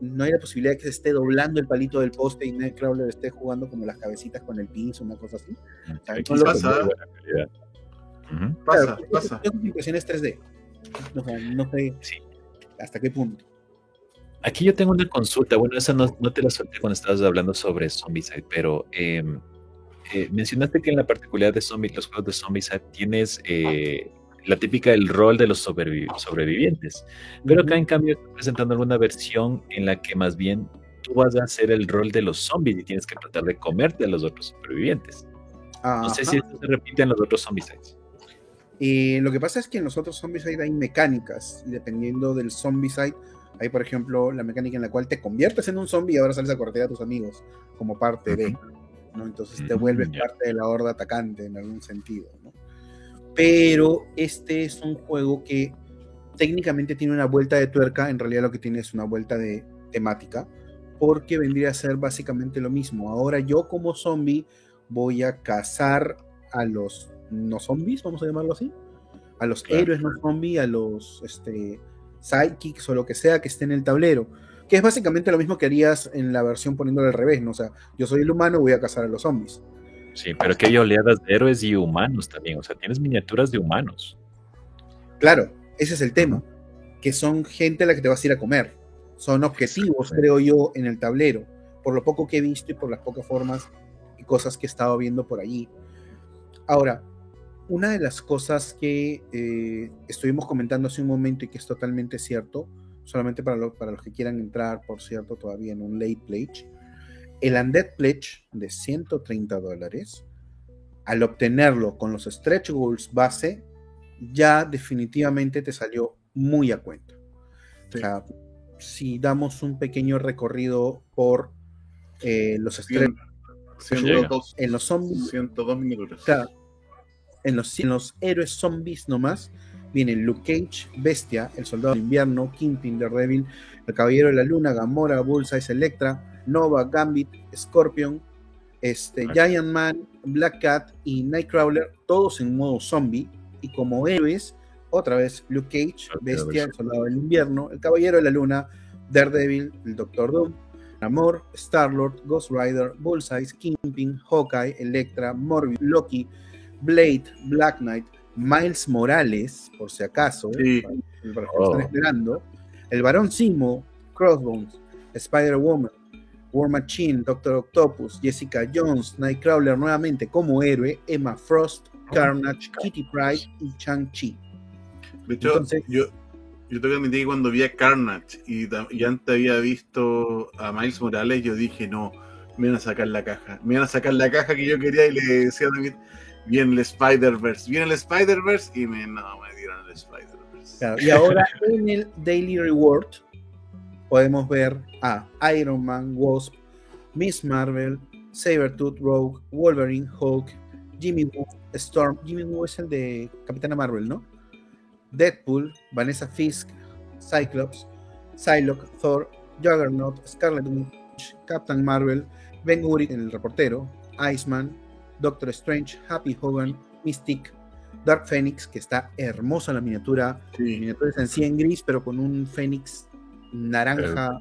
No hay la posibilidad de que se esté doblando el palito del poste y Nightcrawler esté jugando como las cabecitas con el piso, una cosa así. O sea, no pasa. Uh -huh. Pasa, claro, pasa. Es impresiones 3D. No, no sé sí. hasta qué punto. Aquí yo tengo una consulta. Bueno, esa no, no te la solté cuando estabas hablando sobre Zombicide, pero eh, eh, mencionaste que en la particularidad de zombie, los juegos de zombies tienes eh, la típica del rol de los sobrevi sobrevivientes, pero acá en cambio estoy presentando alguna versión en la que más bien tú vas a hacer el rol de los zombies y tienes que tratar de comerte a los otros supervivientes. Ajá. No sé si esto se repite en los otros zombies. Y lo que pasa es que en los otros zombicide hay mecánicas, y dependiendo del zombicide, hay por ejemplo la mecánica en la cual te conviertes en un zombie y ahora sales a cortear a tus amigos como parte de. ¿no? Entonces te vuelves parte de la horda atacante en algún sentido, ¿no? Pero este es un juego que técnicamente tiene una vuelta de tuerca, en realidad lo que tiene es una vuelta de temática, porque vendría a ser básicamente lo mismo. Ahora yo como zombie voy a cazar a los no zombies, vamos a llamarlo así, a los claro. héroes no zombies, a los este, sidekicks o lo que sea que esté en el tablero que es básicamente lo mismo que harías en la versión poniéndolo al revés, ¿no? O sea, yo soy el humano, voy a cazar a los zombies. Sí, pero que hay oleadas de héroes y humanos también, o sea, tienes miniaturas de humanos. Claro, ese es el tema, que son gente a la que te vas a ir a comer. Son objetivos, creo yo, en el tablero, por lo poco que he visto y por las pocas formas y cosas que he estado viendo por allí. Ahora, una de las cosas que eh, estuvimos comentando hace un momento y que es totalmente cierto, solamente para, lo, para los que quieran entrar, por cierto, todavía en un late pledge. El Undead Pledge de 130 dólares, al obtenerlo con los stretch goals base, ya definitivamente te salió muy a cuenta. Sí. O sea, si damos un pequeño recorrido por eh, los stretch 102, en los zombies, 102 minutos. Claro, en los, en los héroes zombies nomás, vienen Luke Cage, Bestia, El Soldado del Invierno, Kingpin, Daredevil, El Caballero de la Luna, Gamora, Bullseye, Electra, Nova, Gambit, Scorpion, este, Giant Man, Black Cat y Nightcrawler, todos en modo zombie, y como héroes, otra vez Luke Cage, Bestia, El Soldado del Invierno, El Caballero de la Luna, Daredevil, el Doctor Doom, Namor, Star-Lord, Ghost Rider, Bullseye, Kingpin, Hawkeye, Electra, Morbius, Loki, Blade, Black Knight, Miles Morales, por si acaso, sí. para que oh. están esperando, el Barón Simo, Crossbones, Spider-Woman, War Machine, Doctor Octopus, Jessica Jones, Nightcrawler nuevamente como héroe, Emma Frost, Carnage, Kitty Pryde y Chang-Chi. De hecho, Entonces, yo, yo tengo que admitir que cuando vi a Carnage y, y, antes había visto a Miles Morales, yo dije, no, me van a sacar la caja, me van a sacar la caja que yo quería y le decía a David, viene el Spider-Verse, viene el Spider-Verse y me, no, me dieron Spider-Verse. Claro, y ahora en el Daily Reward podemos ver a Iron Man, Wasp, Miss Marvel, Sabretooth, Rogue, Wolverine, Hulk, Jimmy Woo, Storm. Jimmy Woo es el de Capitana Marvel, ¿no? Deadpool, Vanessa Fisk, Cyclops, Psylocke, Thor, Juggernaut, Scarlet Witch, Captain Marvel, Ben Urich, el reportero, Iceman, Doctor Strange, Happy Hogan, Mystique, Dark Phoenix, que está hermosa la miniatura. La Sí. miniatura es en 100 gris, pero con un Fénix naranja.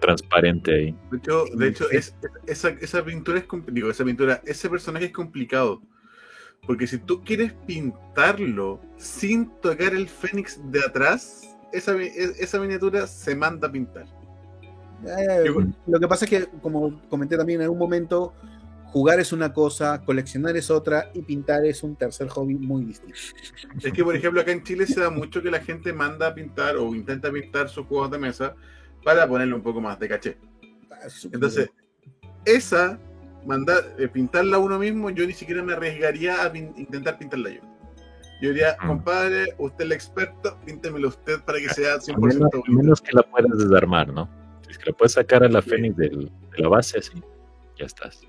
Transparente ahí. De hecho, de hecho es, esa, esa pintura es digo, esa pintura, ese personaje es complicado. Porque si tú quieres pintarlo sin tocar el Fénix de atrás, esa, e- esa miniatura se manda a pintar. Eh, lo que pasa es que, como comenté también en algún momento, jugar es una cosa, coleccionar es otra y pintar es un tercer hobby muy distinto. Es que, por ejemplo, acá en Chile se da mucho que la gente manda a pintar o intenta pintar sus juegos de mesa para ponerle un poco más de caché. Ah, Entonces, esa, mandar, eh, pintarla uno mismo, yo ni siquiera me arriesgaría a pin- intentar pintarla yo. Yo diría, Mm. compadre, usted es el experto, píntemelo usted para que sea A 100% menos, menos que la puedas desarmar, ¿no? Si es que la puedes sacar a la Fénix del- de la base, así, ya estás.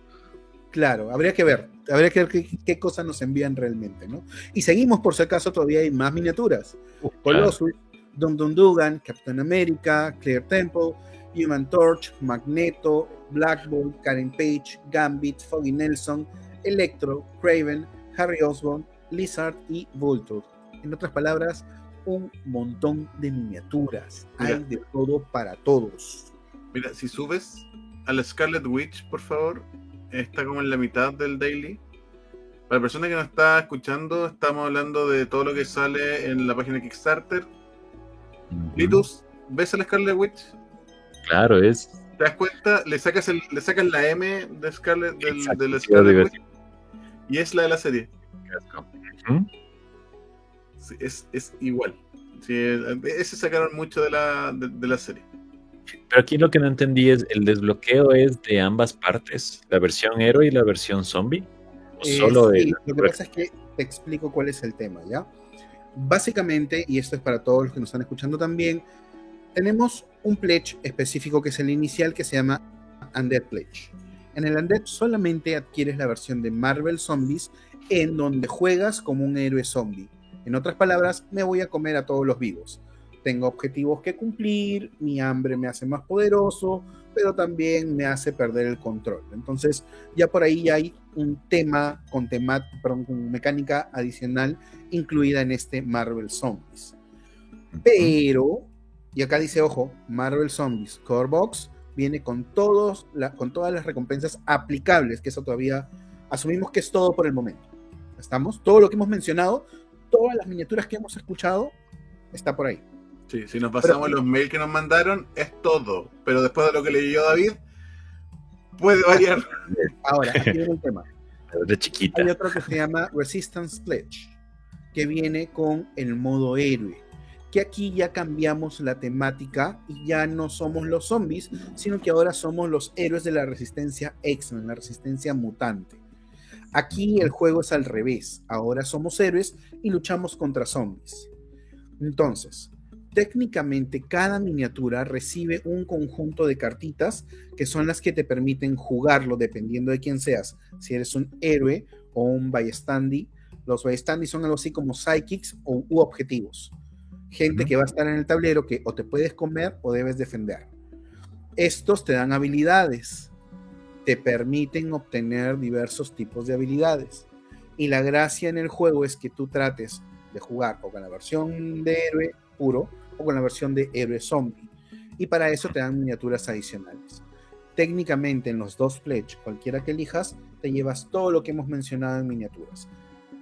Claro, habría que ver, habría que ver qué, qué cosas nos envían realmente, ¿no? Y seguimos, por si acaso, todavía hay más miniaturas. Claro. Colossus, Dum Dum Dugan, Captain America, Claire Temple, Human Torch, Magneto, Black Bolt, Karen Page, Gambit, Foggy Nelson, Electro, Craven, Harry Osborn, Lizard y Vulture. En otras palabras, un montón de miniaturas. Mira. Hay de todo para todos. Mira, si subes a la Scarlet Witch, por favor, está como en la mitad del daily. Para la persona que nos está escuchando, estamos hablando de todo lo que sale en la página de Kickstarter. Ujú. Litus, ¿ves a la Scarlet Witch? Claro, es. ¿Te das cuenta? Le sacas, el, le sacas la M de, Scarlet, del- Exacto, Scarlet Witch y es la de la serie. Sí, es, es igual. Sí, ese sacaron mucho de la, de, de la serie. Pero aquí lo que no entendí es: ¿el desbloqueo es de ambas partes? ¿La versión héroe y la versión zombie? ¿O Eh, solo sí, de la- lo que pasa es que te explico cuál es el tema, ¿ya? Básicamente, y esto es para todos los que nos están escuchando también, tenemos un pledge específico que es el inicial que se llama Undead Pledge. En el Undead solamente adquieres la versión de Marvel Zombies en donde juegas como un héroe zombie. En otras palabras, me voy a comer a todos los vivos. Tengo objetivos que cumplir, mi hambre me hace más poderoso, pero también me hace perder el control. Entonces, ya por ahí ya hay un tema con, tema, perdón, con mecánica adicional incluida en este Marvel Zombies. Pero, y acá dice, ojo, Marvel Zombies Core Box viene con, todos la- con todas las recompensas aplicables, que eso todavía asumimos que es todo por el momento. ¿Estamos? Todo lo que hemos mencionado, todas las miniaturas que hemos escuchado, está por ahí. Sí, si nos pasamos Pero- los mails que nos mandaron, es todo. Pero después de lo que leyó David, puede variar. Ahora, aquí viene el tema. de chiquita. Hay otro que se llama Resistance Pledge, que viene con el modo héroe. Que aquí ya cambiamos la temática y ya no somos los zombies, sino que ahora somos los héroes de la resistencia X-Men, la resistencia mutante. Aquí el juego es al revés. Ahora somos héroes y luchamos contra zombies. Entonces, técnicamente cada miniatura recibe un conjunto de cartitas que son las que te permiten jugarlo dependiendo de quién seas. Si eres un héroe o un bystandi, los bystandi son algo así como psychics o u objetivos. Gente que va a estar en el tablero que o te puedes comer o debes defender. Estos te dan habilidades, te permiten obtener diversos tipos de habilidades. Y la gracia en el juego es que tú trates de jugar o con la versión de héroe puro o con la versión de héroe zombie. Y para eso te dan miniaturas adicionales. Técnicamente en los dos pledge, cualquiera que elijas, te llevas todo lo que hemos mencionado en miniaturas.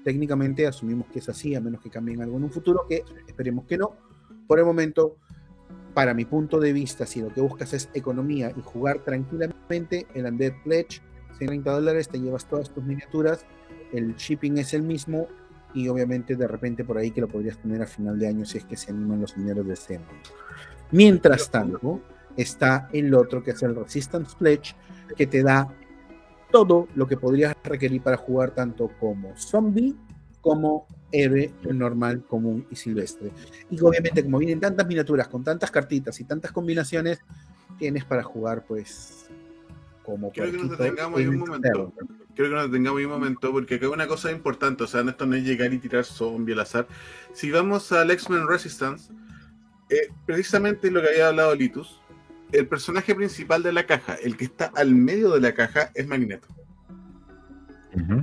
Técnicamente asumimos que es así, a menos que cambien algo en un futuro, que esperemos que no. Por el momento, para mi punto de vista, si lo que buscas es economía y jugar tranquilamente, el Undead Pledge, 130 dólares, te llevas todas tus miniaturas, el shipping es el mismo y obviamente de repente por ahí que lo podrías tener a final de año si es que se animan los señores de SEMA. Mientras tanto, está el otro que es el Resistance Pledge, que te da todo lo que podrías requerir para jugar tanto como zombie como héroe normal, común y silvestre. Y obviamente, como vienen tantas miniaturas, con tantas cartitas y tantas combinaciones, tienes para jugar, pues, como Creo que nos detengamos ahí un momento. Creo que nos detengamos ahí un momento, porque acá hay una cosa importante, o sea, esto no es llegar y tirar zombie al azar. Si vamos al X-Men Resistance, eh, precisamente lo que había hablado Litus, el personaje principal de la caja, el que está al medio de la caja, es Magneto.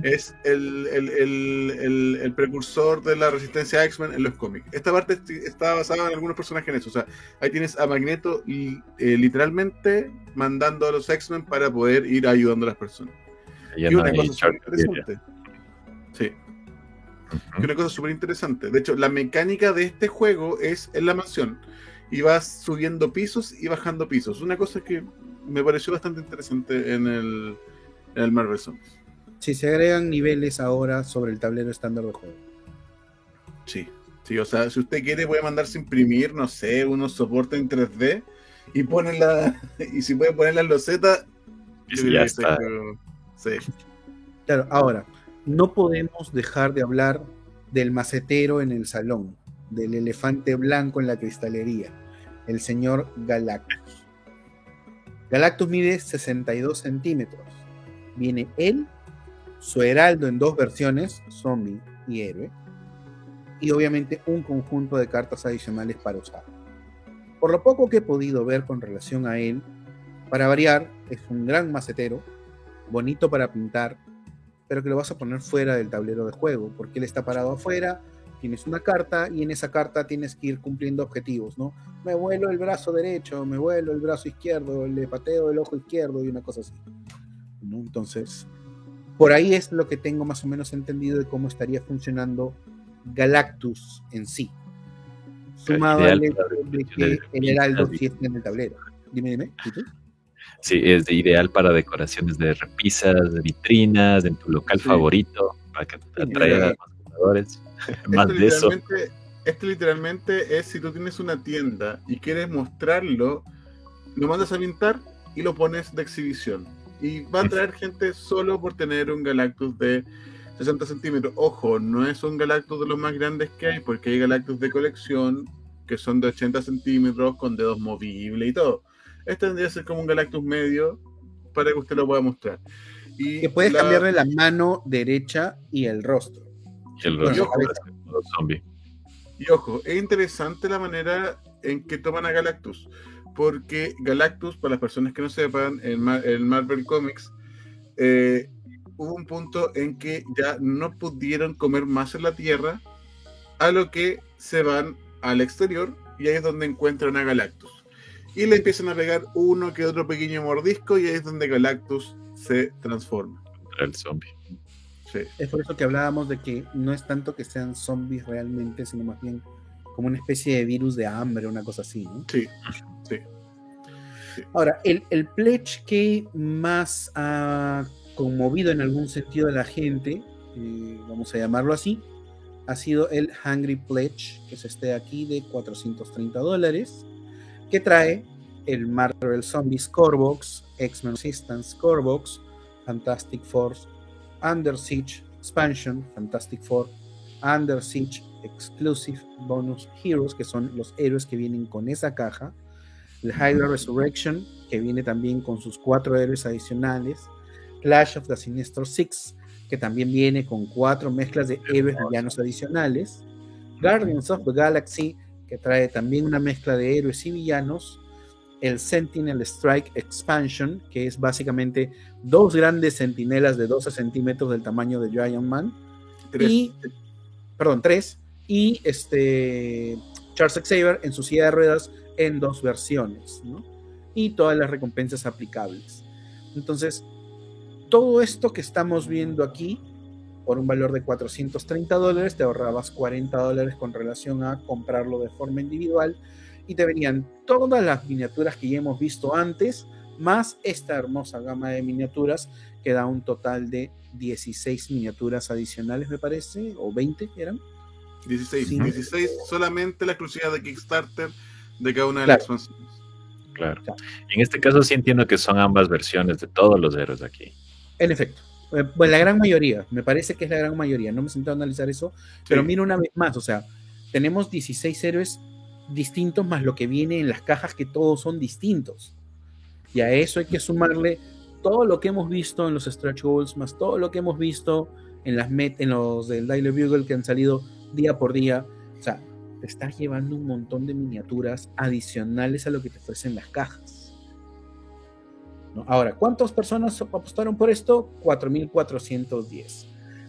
Es el, el, precursor de la resistencia X-Men en los cómics. Esta parte está basada en algunos personajes en eso. O sea, ahí tienes a Magneto y, eh, literalmente mandando a los X-Men para poder ir ayudando a las personas. Y una cosa súper interesante. Sí. Una cosa súper interesante. De hecho, la mecánica de este juego es en la mansión. Y vas subiendo pisos y bajando pisos. Una cosa que me pareció bastante interesante en el, en el Marvel Zombies. Si se agregan niveles ahora sobre el tablero estándar de juego. Sí, sí, o sea, si usted quiere puede mandarse a imprimir, no sé, unos soportes en 3D y ponen la, y si puede poner la loseta, ya está. Sí. Claro, ahora, no podemos dejar de hablar del macetero en el salón, del elefante blanco en la cristalería, el señor Galactus. Galactus mide 62 centímetros. Viene él su heraldo en dos versiones, zombie y héroe, y obviamente un conjunto de cartas adicionales para usar. Por lo poco que he podido ver con relación a él, para variar, es un gran macetero, bonito para pintar, pero que lo vas a poner fuera del tablero de juego, porque él está parado afuera, tienes una carta y en esa carta tienes que ir cumpliendo objetivos, ¿no? Me vuelo el brazo derecho, me vuelo el brazo izquierdo, le pateo el ojo izquierdo y una cosa así. ¿no? Entonces, por ahí es lo que tengo más o menos entendido de cómo estaría funcionando Galactus en sí. Sumado al hecho de que el Heraldo sí está en el tablero. Dime, dime. Sí, es de ideal para decoraciones de repisas, de vitrinas, en tu local favorito, para que te atraiga a los jugadores. Más de eso. Esto literalmente es si tú tienes una tienda y quieres mostrarlo, lo mandas a pintar y lo pones de exhibición y va a traer gente solo por tener un Galactus de 60 centímetros. Ojo, no es un Galactus de los más grandes que hay, porque hay Galactus de colección que son de 80 centímetros con dedos movibles y todo. Este tendría que ser como un Galactus medio para que usted lo pueda mostrar. Y que puedes cambiarle la mano derecha y el rostro. Y el rostro. y ojo, es interesante la manera en que toman a Galactus porque Galactus, para las personas que no sepan, en, Marvel Comics, eh, hubo un punto en que ya no pudieron comer más en la Tierra, a lo que se van al exterior y ahí es donde encuentran a Galactus. Y le empiezan a pegar uno que otro pequeño mordisco y ahí es donde Galactus se transforma. El zombie. Es por eso que hablábamos de que no es tanto que sean zombies realmente, sino más bien como una especie de virus de hambre, una cosa así, ¿no? Sí, sí. Ahora, el, el pledge que más ha conmovido en algún sentido a la gente, eh, vamos a llamarlo así, ha sido el Hungry Pledge, que se esté aquí de 430 dólares, que trae el Marvel Zombie Scorebox, X-Men Resistance Scorebox, Fantastic Force, Under Siege Expansion, Fantastic Four, Under Siege Exclusive Bonus Heroes, que son los héroes que vienen con esa caja, el Hydra Resurrection, que viene también con sus cuatro héroes adicionales, Clash of the Sinister Six, que también viene con cuatro mezclas de héroes villanos adicionales, Guardians of the Galaxy, que trae también una mezcla de héroes y villanos, el Sentinel Strike Expansion, que es básicamente dos grandes sentinelas de 12 centímetros del tamaño de Giant Man, y, perdón, tres, y este Charles Xavier en su silla de ruedas en dos versiones, ¿no? Y todas las recompensas aplicables. Entonces, todo esto que estamos viendo aquí, por un valor de 430 dólares, te ahorrabas 40 dólares con relación a comprarlo de forma individual y te venían todas las miniaturas que ya hemos visto antes, más esta hermosa gama de miniaturas que da un total de 16 miniaturas adicionales, me parece, o 20 eran. 16, 16 solamente la exclusividad de Kickstarter de cada una de las expansiones. Claro. En este caso sí entiendo que son ambas versiones de todos los héroes aquí. En efecto, Eh, Pues la gran mayoría, me parece que es la gran mayoría, no me he sentado a analizar eso, pero mira una vez más, o sea, tenemos 16 héroes distintos más lo que viene en las cajas que todos son distintos. Y a eso hay que sumarle todo lo que hemos visto en los stretch goals, más todo lo que hemos visto en las met en los del Daily Bugle que han salido día por día. Te estás llevando un montón de miniaturas adicionales a lo que te ofrecen las cajas. ¿No? Ahora, ¿cuántas personas apostaron por esto? 4.410.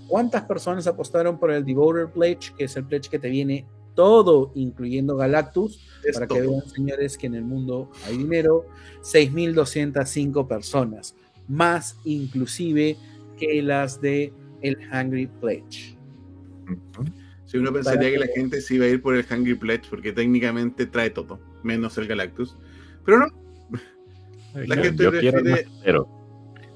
¿Cuántas personas apostaron por el Devoter Pledge, que es el pledge que te viene todo, incluyendo Galactus? Es para todo. que vean, señores, que en el mundo hay dinero. 6.205 personas, más inclusive que las de el Hungry Pledge. Si uno pensaría que la gente se iba a ir por el Hungry Pledge porque técnicamente trae todo, menos el Galactus. Pero no, La Yo- gente yo quiero el prefiere-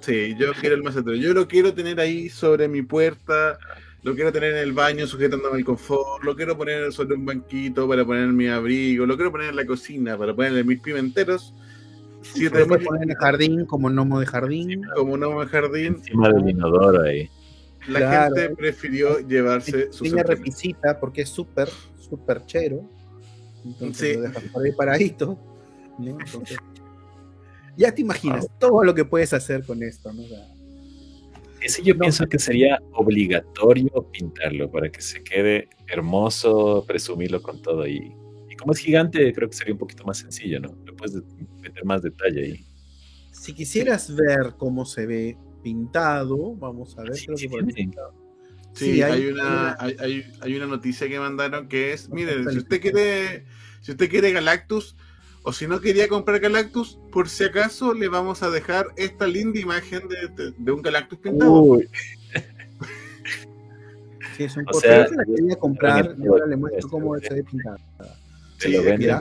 sí, yo quiero el macetero. Yo lo quiero tener ahí sobre mi puerta, lo quiero tener en el baño sujetándome el confort, lo quiero poner sobre un banquito para poner mi abrigo, lo quiero poner en la cocina para ponerle mis pimenteros. Si tenemos poner en el jardín como gnomo de jardín. como no en jardín, Encima del inodoro ahí. La Claro. gente prefirió llevarse Pequeña entradas. repisita porque es súper, súper chero. Entonces Sí. lo dejas por ahí paradito. ¿no? Entonces, ya te imaginas todo lo que puedes hacer con esto, ¿no? O sea, Ese yo No. pienso que sería obligatorio pintarlo para que se quede hermoso, presumirlo con todo ahí. Y como es gigante, creo que sería un poquito más sencillo, ¿no? Le puedes meter más detalle ahí. si quisieras ver cómo se ve pintado, vamos a ver. Sí, creo sí que por aquí tiene. está. Sí, Sí, hay, hay- una, hay, hay- hay una noticia que mandaron que es, miren, si usted quiere, si usted quiere Galactus, o si no quería comprar Galactus, por si acaso le vamos a dejar esta linda imagen de, de- de un Galactus pintado. Uy, Sí, es un O sea, se la quería comprar, ahora le muestro esto, cómo se ve pintada. se lo venden.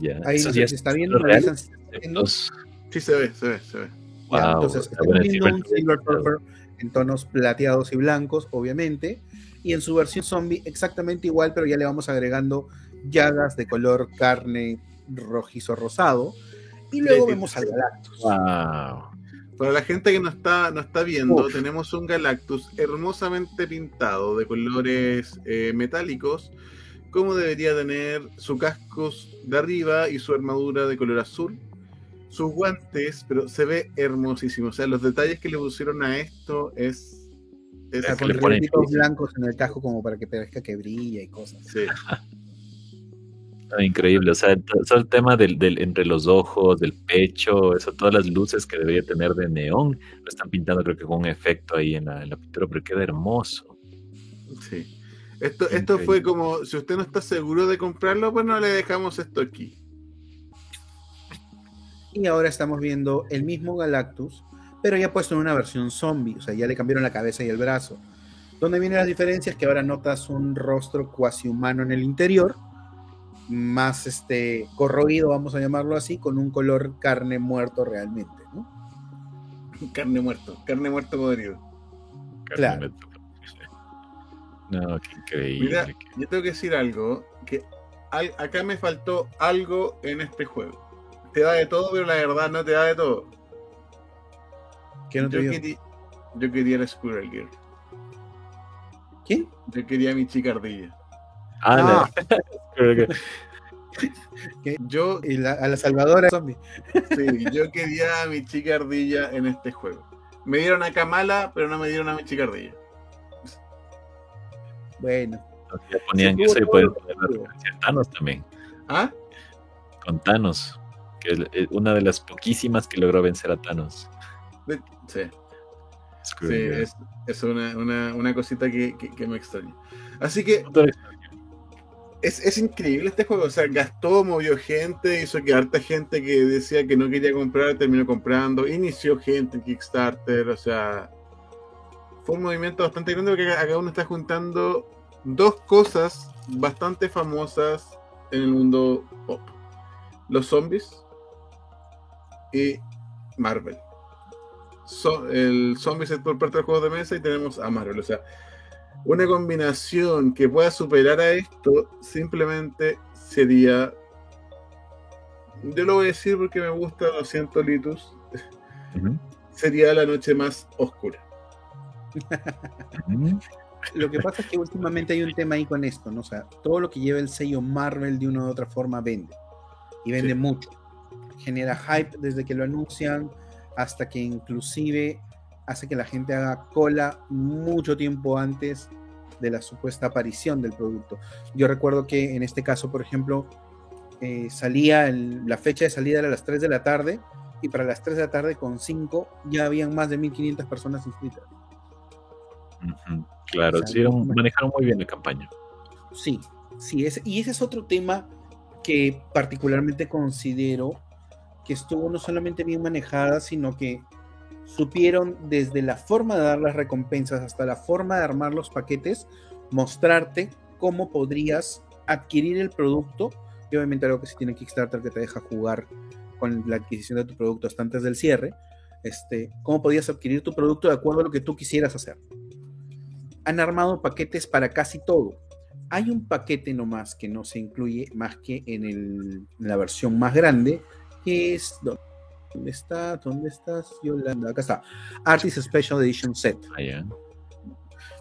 Ya. Ahí si está viendo, revisan efectos. Sí se ve, se ve, se ve. Ya, entonces, está viendo un Silver Surfer. En tonos plateados y blancos, obviamente, y en su versión zombie exactamente igual, pero ya le vamos agregando llagas de color carne rojizo rosado, y luego Sí, vemos al Galactus. Wow. Para la gente que no está, no está viendo, Uf. tenemos un Galactus hermosamente pintado de colores eh, metálicos, como debería tener su casco de arriba y su armadura de color azul. Sus guantes, pero se ve hermosísimo. O sea, los detalles que le pusieron a esto es. es O sea, que con le ponen reliquitos cosas. blancos en el casco como para que parezca que brilla y cosas. sí. Ah, Increíble, o sea, to- todo el tema del, del- entre los ojos, del pecho, eso, todas las luces que debería tener de neón, lo están pintando creo que con un efecto ahí en la, en la pintura, pero queda hermoso. sí. Esto, esto fue como: si usted no está seguro de comprarlo, pues no le dejamos esto aquí. Y ahora estamos viendo el mismo Galactus, pero ya puesto en una versión zombie, o sea, ya le cambiaron la cabeza y el brazo. Donde vienen las diferencias que ahora notas un rostro cuasi humano en el interior, más este corroído, vamos a llamarlo así, con un color carne muerto realmente, ¿no? Carne muerto, carne muerto podrido. Claro. No, qué increíble. Mira, yo tengo que decir algo, que al- acá me faltó algo en este juego. Te da de todo, pero la verdad no te da de todo. ¿Quién no te yo, quería, yo quería la Squirrel Girl. ¿Quién? Yo quería mi chica ardilla. Ah, creo que- Yo, Y la- a la salvadora zombie. sí, yo quería a mi chica ardilla en este juego. Me dieron a Kamala, pero no me dieron a mi chica ardilla. Bueno, ya ponían Sí, eso y pueden poner la sentido. referencia a Thanos también, ¿Ah? con Thanos, que es eh, una de las poquísimas que logró vencer a Thanos. Sí. Screw Sí, es, es una, una- una cosita que, que- que me extraña. Así que es, es increíble este juego. O sea, gastó, movió gente, hizo que harta gente que decía que no quería comprar, terminó comprando, inició gente en Kickstarter. O sea, fue un movimiento bastante grande porque acá uno está juntando dos cosas bastante famosas en el mundo pop: los zombies y Marvel. So- el Zombies es por parte del juego de mesa y tenemos a Marvel. O sea, una combinación que pueda superar a esto simplemente sería. Yo lo voy a decir porque me gusta, lo siento, Litus. Sería la noche más oscura. Lo que pasa es que últimamente hay un tema ahí con esto, ¿no? O sea, todo lo que lleva el sello Marvel de una u otra forma vende. Y vende Sí. mucho. Genera hype desde que lo anuncian hasta que inclusive hace que la gente haga cola mucho tiempo antes de la supuesta aparición del producto. Yo recuerdo que en este caso, por ejemplo, eh, salía, el- la fecha de salida era a las 3 de la tarde y para las 3 de la tarde con 5 ya habían más de 1500 personas inscritas. Claro, O sea, sí, era un- no- manejaron muy bien la campaña. Sí, sí, ese- y ese es otro tema que particularmente considero que estuvo no solamente bien manejada, sino que supieron desde la forma de dar las recompensas hasta la forma de armar los paquetes, mostrarte cómo podrías adquirir el producto y obviamente algo que se tiene Kickstarter que te deja jugar con la adquisición de tu producto hasta antes del cierre, este, cómo podías adquirir tu producto de acuerdo a lo que tú quisieras hacer. Han armado paquetes para casi todo. Hay un paquete nomás que no se incluye más que en, el- en la versión más grande, que es... ¿Dónde está? ¿Dónde estás, Yolanda? Acá está. Artist Special Edition Set. Allá.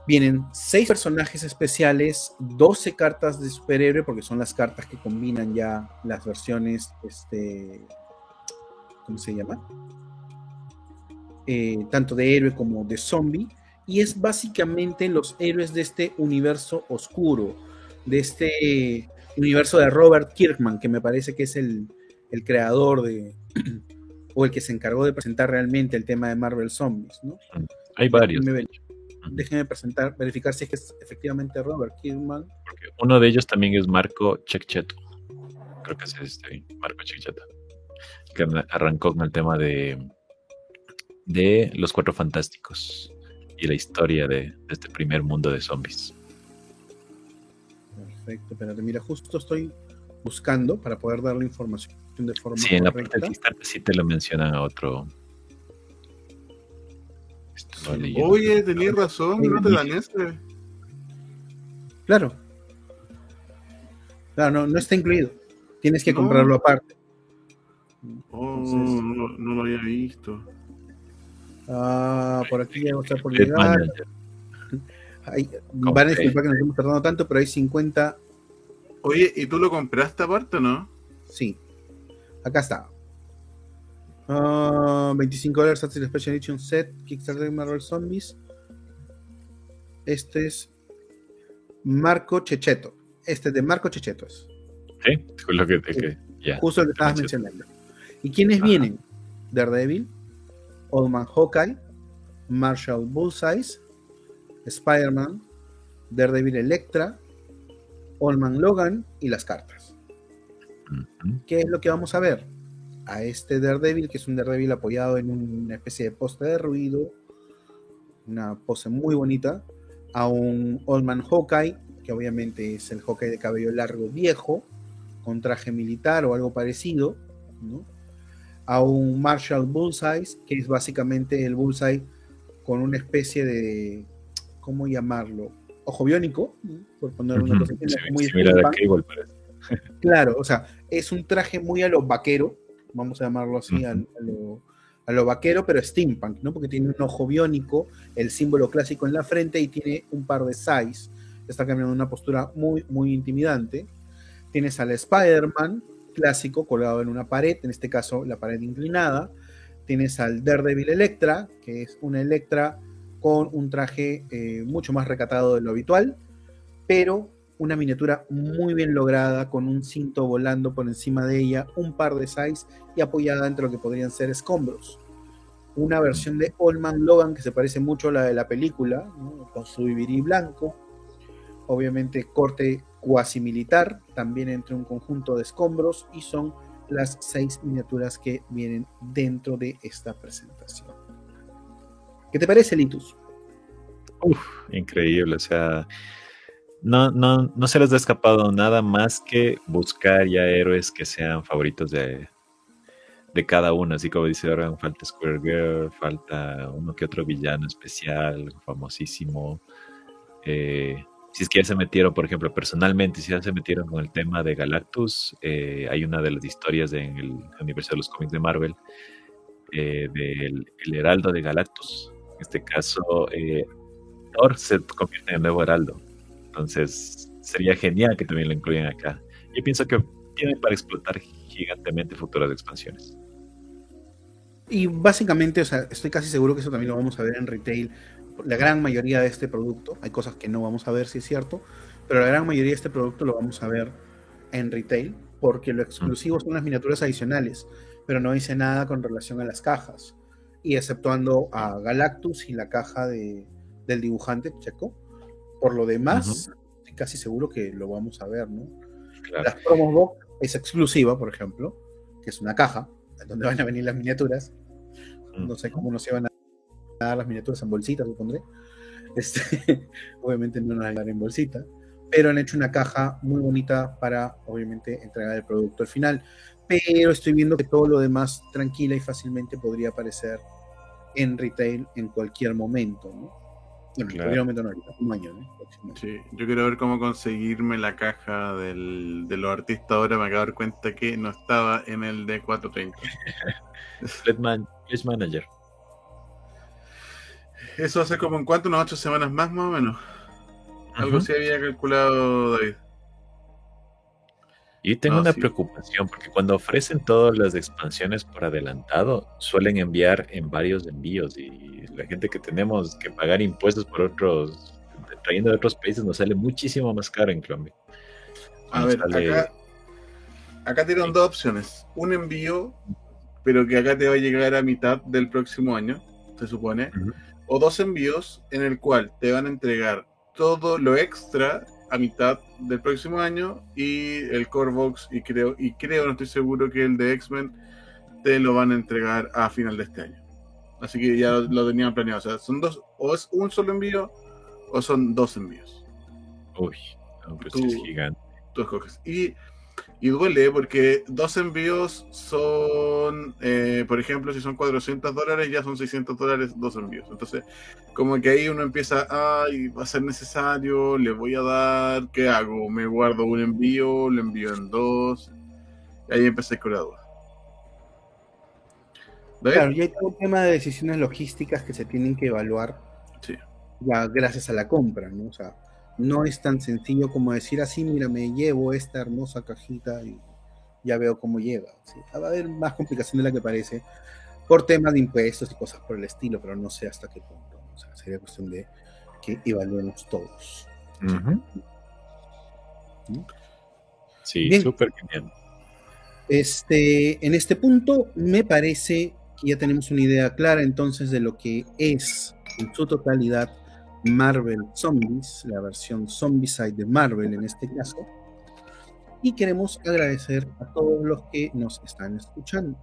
Vienen seis personajes especiales, 12 cartas de superhéroe, porque son las cartas que combinan ya las versiones, este, ¿cómo se llama? Eh, tanto de héroe como de zombie. Y es básicamente los héroes de este universo oscuro, de este universo de Robert Kirkman, que me parece que es el, el creador de, o el que se encargó de presentar realmente el tema de Marvel Zombies, ¿no? Hay varios. Déjenme, déjenme presentar, verificar si es que es efectivamente Robert Kirkman. Porque uno de ellos también es Marco Checheto. Creo que es este, Marco Checheto. Que arrancó con el tema de, de los cuatro fantásticos y la historia de, de este primer mundo de zombies. Perfecto, espérate, mira, justo estoy buscando para poder dar la información de forma Sí, en la parte del Kickstarter sí te lo mencionan a otro. Oye, tenías razón, no te dan ese. Claro. Claro, no, no está incluido. Tienes que No. comprarlo aparte. Oh, Entonces- no, no lo había visto. Ah, por aquí ya está por llegar. Hay- van a disculpar que nos estemos tardando tanto, pero hay 50. Oye, ¿y tú lo compraste aparte o no? Sí. Acá está. Ah, 25 dólares Artist Special Edition Set, Kickstarter Marvel Zombies. Este es Marco Checheto. Este es de Marco Checheto. Es Sí, es lo que, que- ya. justo lo que estabas mencionando. ¿Y quiénes Ajá. vienen? Daredevil, Old Man Hawkeye, Marshall Bullseye, Spider-Man, Daredevil Electra, Old Man Logan y las cartas. ¿Qué es lo que vamos a ver? A este Daredevil, que es un Daredevil apoyado en una especie de poste de ruido, una pose muy bonita, a un Old Man Hawkeye, que obviamente es el Hawkeye de cabello largo viejo, con traje militar o algo parecido, ¿no? a un Marshall Bullseye, que es básicamente el Bullseye con una especie de, ¿cómo llamarlo? Ojo biónico, por poner una cosa Sí, muy similar a steampunk. Cable, parece. Claro, o sea, es un traje muy a lo vaquero, vamos a llamarlo así, a, lo, a lo vaquero, pero steampunk, ¿no? Porque tiene un ojo biónico, el símbolo clásico en la frente y tiene un par de size. Está cambiando una postura muy, muy intimidante. Tienes al Spider-Man clásico colgado en una pared, en este caso la pared inclinada. Tienes al Daredevil Electra, que es una Electra con un traje eh, mucho más recatado de lo habitual, pero una miniatura muy bien lograda, con un cinto volando por encima de ella, un par de size y apoyada entre lo que podrían ser escombros. Una versión de Old Man Logan que se parece mucho a la de la película, con su ibirí blanco, obviamente corte cuasi militar, también entre un conjunto de escombros y son las seis miniaturas que vienen dentro de esta presentación. ¿Qué te parece, Litus? Uf, increíble, o sea, no, no, no se les ha escapado nada más que buscar ya héroes que sean favoritos de, de cada uno, así como dice Organ, falta Square Girl, falta uno que otro villano especial, famosísimo. Eh, si es que ya se metieron, por ejemplo, personalmente, si ya se metieron con el tema de Galactus, eh, hay una de las historias en el universo de los cómics de Marvel eh, del el Heraldo de Galactus. En este caso, eh, Thor se convierte en el nuevo Heraldo. Entonces, sería genial que también lo incluyan acá. Yo pienso que tiene para explotar gigantemente futuras expansiones. Y básicamente, o sea, estoy casi seguro que eso también lo vamos a ver en retail. La gran mayoría de este producto, hay cosas que no vamos a ver si es cierto, pero la gran mayoría de este producto lo vamos a ver en retail, porque lo exclusivo son las miniaturas adicionales, pero no dice nada con relación a las cajas. Y exceptuando a Galactus y la caja de, del dibujante Checo, por lo demás, estoy casi seguro que lo vamos a ver, ¿no? Las promos box es exclusiva, por ejemplo, que es una caja donde van a venir las miniaturas. No sé cómo nos iban a dar las miniaturas en bolsitas, supondré. Este, obviamente no nos van a dar en bolsita, pero han hecho una caja muy bonita para, obviamente, entregar el producto al final. Pero estoy viendo que todo lo demás tranquila y fácilmente podría aparecer en retail en cualquier momento, ¿no? Bueno, en cualquier momento no, un año, ¿no? Sí, yo quiero ver cómo conseguirme la caja del, de los artistas ahora. Me acabo de dar cuenta que no estaba en el D430. Pledge Manager. Eso hace como en cuánto, unas ocho semanas más, más o menos. Algo sí había calculado David. Y tengo una preocupación, porque cuando ofrecen todas las expansiones por adelantado, suelen enviar en varios envíos y la gente que tenemos que pagar impuestos por otros, trayendo de otros países, nos sale muchísimo más caro en Colombia. A ver, acá, acá tienen dos opciones. Un envío, pero que acá te va a llegar a mitad del próximo año, se supone. O dos envíos en el cual te van a entregar todo lo extra a mitad del próximo año y el Core Box y creo, y creo, no estoy seguro que el de X-Men te lo van a entregar a final de este año. Así que ya lo, tenían planeado. O sea, son dos, o es un solo envío o son dos envíos. Uy, pues es gigante. Tú escoges. Y y duele porque dos envíos son, eh, por ejemplo, si son 400 dólares, ya son 600 dólares dos envíos. Entonces, como que ahí uno empieza, ay, va a ser necesario, le voy a dar, ¿qué hago? ¿Me guardo un envío? ¿Le envío en dos? Y ahí empecé con la duda. Claro, y hay todo un tema de decisiones logísticas que se tienen que evaluar sí. ya gracias a la compra, ¿no? O sea, no es tan sencillo como decir así, mira, me llevo esta hermosa cajita y ya veo cómo llega. Va a haber más complicación de la que parece por temas de impuestos y cosas por el estilo, pero no sé hasta qué punto. O sea, sería cuestión de que evaluemos todos. ¿Mm? Sí, súper genial. Este, en este punto me parece que ya tenemos una idea clara entonces de lo que es en su totalidad Marvel Zombies, la versión Zombicide de Marvel en este caso. Y queremos agradecer a todos los que nos están escuchando.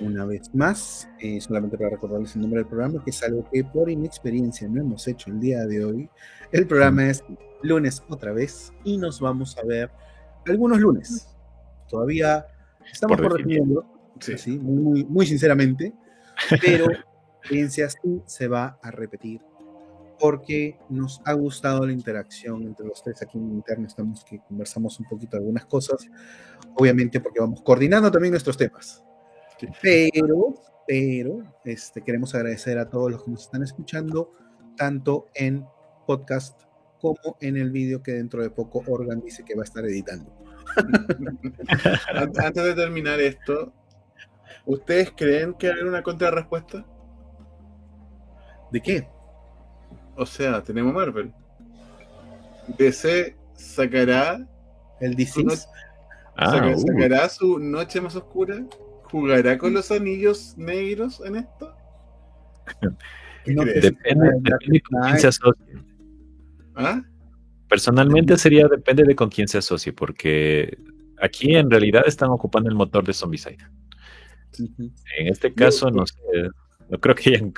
Una vez más, eh, solamente para recordarles el nombre del programa, que es algo que por inexperiencia no hemos hecho el día de hoy. El programa es lunes otra vez y nos vamos a ver algunos lunes. Todavía estamos por, definiendo, sí. muy, muy sinceramente, pero experiencia así se va a repetir porque nos ha gustado la interacción entre los tres aquí en interno. Estamos que conversamos un poquito de algunas cosas, obviamente porque vamos coordinando también nuestros temas. Pero, pero, este, queremos agradecer a todos los que nos están escuchando, tanto en podcast como en el vídeo que dentro de poco Organ dice que va a estar editando. Antes de terminar esto, ¿ustedes creen que hay una contrarrespuesta? ¿De qué? O sea, tenemos Marvel. DC sacará. El DC. Ah, uh. sacará su noche más oscura. ¿Jugará con los anillos negros en esto? depende, de con quién se asocie. ¿Ah? Personalmente sería depende de con quién se asocie, porque aquí en realidad están ocupando el motor de Zombicide. En este caso, no sé, no creo que,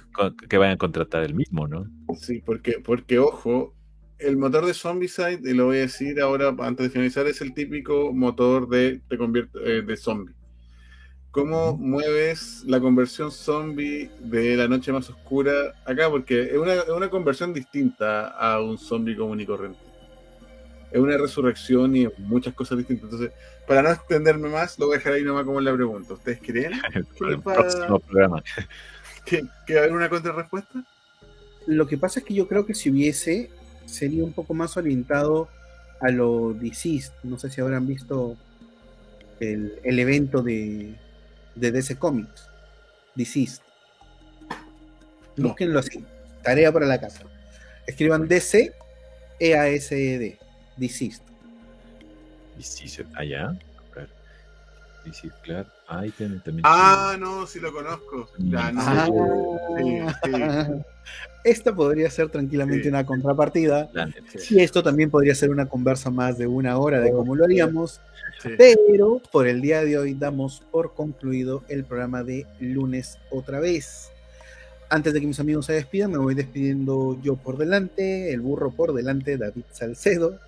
que vayan a contratar el mismo, ¿no? Sí, porque, porque ojo, el motor de Zombicide, y lo voy a decir ahora antes de finalizar, es el típico motor de, te convierte, eh, de zombie. ¿Cómo mueves la conversión zombie de la noche más oscura acá? Porque es una, es una conversión distinta a un zombie común y corriente. es una resurrección y muchas cosas distintas. Entonces, para no extenderme más, lo voy a dejar ahí nomás como la pregunta. ¿Ustedes creen el próximo programa. ¿Que, va a haber una contrarrespuesta? Lo que pasa es que yo creo que si hubiese, sería un poco más orientado a lo Deceased. No sé si habrán visto el, evento de, de DC Comics. Deceased. Búsquenlo así. Tarea para la casa. Escriban DC E-A-S-E-D. Deceased. Deceased. Allá. Deceased, claro. Ahí también. Ah, no, sí lo conozco. Ya, no. Ah. sí, sí. Esta podría ser tranquilamente una contrapartida. Y esto también podría ser una conversa más de una hora de cómo lo haríamos. Pero por el día de hoy damos por concluido el programa de lunes otra vez. Antes de que mis amigos se despidan, me voy despidiendo yo por delante, el burro por delante, David Salcedo,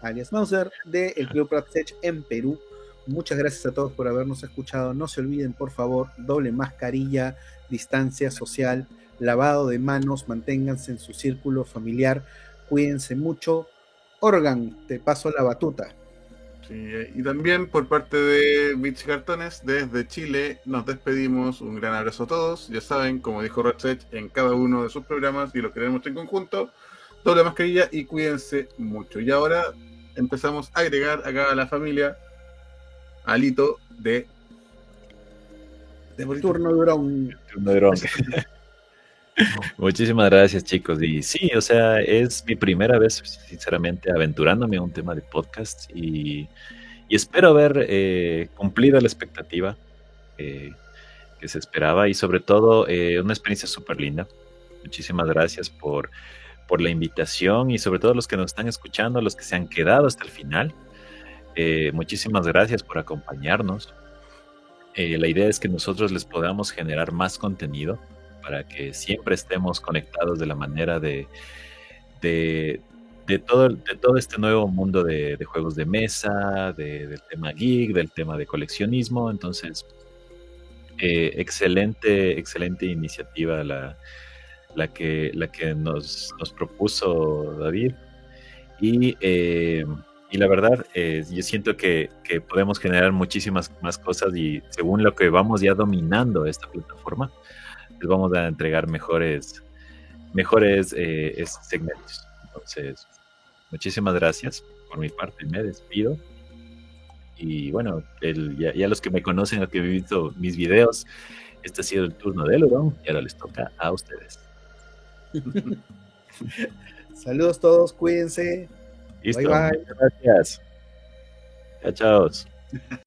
alias Mauser, de el Club Pratsech en Perú. Muchas gracias a todos por habernos escuchado. No se olviden, por favor, doble mascarilla, distancia social lavado de manos, manténganse en su círculo familiar, cuídense mucho. Organ, te paso la batuta. Sí, y también por parte de y Cartones, desde Chile, nos despedimos. Un gran abrazo a todos. Ya saben, como dijo Ratchet en cada uno de sus programas y lo queremos en conjunto, doble mascarilla y cuídense mucho. Y ahora empezamos a agregar acá a la familia Alito de. de turno Turno Muchísimas gracias, chicos. Y sí, o sea, es mi primera vez, sinceramente, aventurándome a un tema de podcast y, espero haber eh, cumplido la expectativa eh, que se esperaba y sobre todo eh, una experiencia súper linda. Muchísimas gracias por, por la invitación y sobre todo los que nos están escuchando, los que se han quedado hasta el final. Muchísimas gracias por acompañarnos. la idea es que nosotros les podamos generar más contenido para que siempre estemos conectados de la manera de, de, todo, de todo este nuevo mundo de, juegos de mesa, del tema geek, del tema de coleccionismo. Entonces, eh, excelente, excelente iniciativa la, la, que, la que nos, propuso David. Y, eh, y la verdad, eh, yo siento que, que, podemos generar muchísimas más cosas y según lo que vamos ya dominando esta plataforma, les vamos a entregar mejores, mejores eh, segmentos. Entonces, muchísimas gracias por mi parte, me despido. Y bueno, el, ya, los que me conocen, los que han visto mis videos, este ha sido el turno de Lurón y ahora les toca a ustedes. Saludos todos, cuídense. Listo, bye, bye. gracias. Chao, chao.